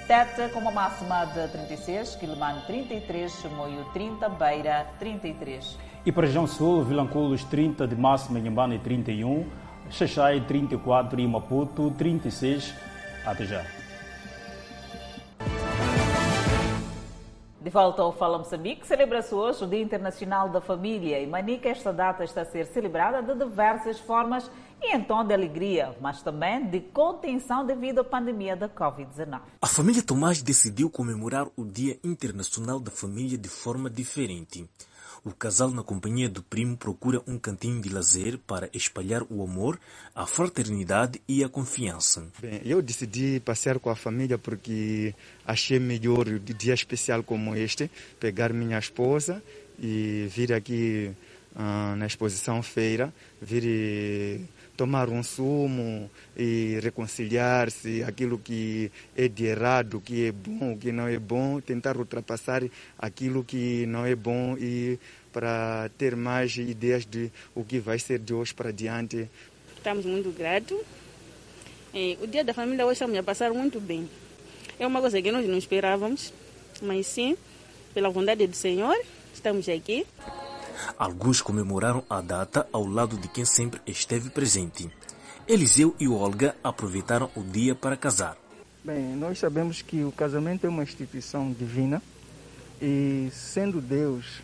Teta com uma máxima de 36, Quilimane 33, Moio 30, Beira 33. E para a região sul, Vilanculos 30 de máxima, Inhambane 31, Xaxai 34 e Maputo 36. Até já. De volta ao Fala Moçambique, celebra-se hoje o Dia Internacional da Família. Em Manica, esta data está a ser celebrada de diversas formas e em tom de alegria, mas também de contenção devido à pandemia da Covid-19. A família Tomás decidiu comemorar o Dia Internacional da Família de forma diferente. O casal, na companhia do primo, procura um cantinho de lazer para espalhar o amor, a fraternidade e a confiança. Bem, eu decidi passear com a família porque achei melhor, um dia especial como este, pegar minha esposa e vir aqui uh, na exposição feira, vir e tomar um sumo e reconciliar-se, aquilo que é de errado, o que é bom, o que não é bom, tentar ultrapassar aquilo que não é bom e para ter mais ideias de o que vai ser de hoje para diante. Estamos muito gratos. É, o dia da família hoje estamos a passar muito bem. É uma coisa que nós não esperávamos, mas sim, pela vontade do Senhor, estamos aqui. Alguns comemoraram a data ao lado de quem sempre esteve presente. Eliseu e Olga aproveitaram o dia para casar. Bem, nós sabemos que o casamento é uma instituição divina e, sendo Deus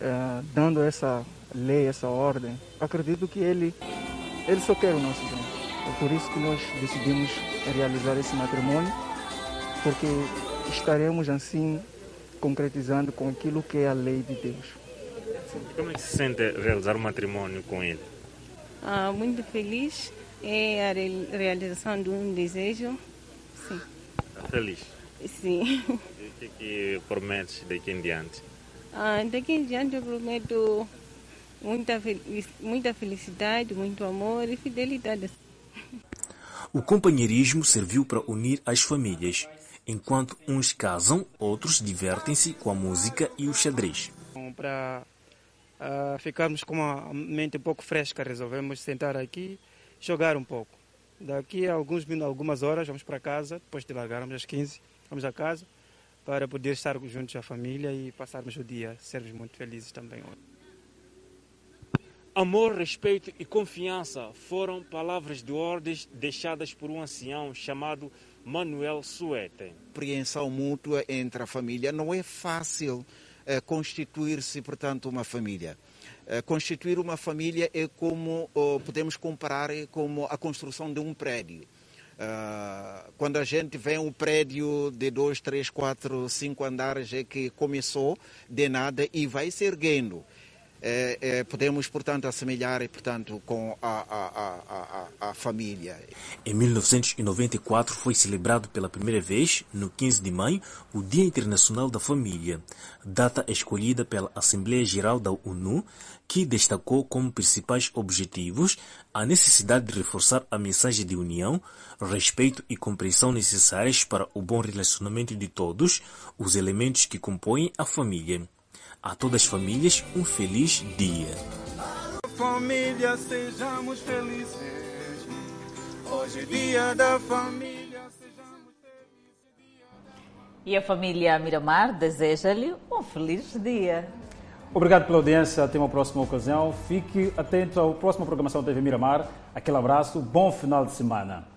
eh, dando essa lei, essa ordem, acredito que ele, ele só quer o nosso bem. É por isso que nós decidimos realizar esse matrimônio, porque estaremos assim concretizando com aquilo que é a lei de Deus. Como é que se sente realizar o matrimônio com ele? Ah, muito feliz. É a realização de um desejo. Sim. Feliz? Sim. E o que, que prometes daqui em diante? Ah, daqui em diante eu prometo muita, muita felicidade, muito amor e fidelidade. O companheirismo serviu para unir as famílias. Enquanto uns casam, outros divertem-se com a música e o xadrez. Para uh, ficarmos com a mente um pouco fresca, resolvemos sentar aqui jogar um pouco. Daqui a alguns, algumas horas vamos para casa, depois de largarmos às 15, vamos a casa para poder estar juntos a família e passarmos o dia, sermos muito felizes também. Amor, respeito e confiança foram palavras de ordens deixadas por um ancião chamado Manuel Suete. Compreensão mútua entre a família não é fácil constituir-se, portanto, uma família. Constituir uma família é como podemos comparar é como a construção de um prédio. Uh, quando a gente vê um prédio de dois, três, quatro, cinco andares é que começou de nada e vai se erguendo. É, é, podemos, portanto, assemelhar portanto, com a, a, a, a, família. Em 1994 foi celebrado pela primeira vez, no 15 de maio, o Dia Internacional da Família, data escolhida pela Assembleia Geral da ONU, que destacou como principais objetivos a necessidade de reforçar a mensagem de união, respeito e compreensão necessárias para o bom relacionamento de todos os elementos que compõem a família. A todas as famílias, um feliz dia. Família, sejamos felizes. Hoje é dia da família, sejamos felizes. E a família Miramar deseja-lhe um feliz dia. Obrigado pela audiência. Até uma próxima ocasião. Fique atento à próxima programação da TV Miramar. Aquele abraço. Bom final de semana.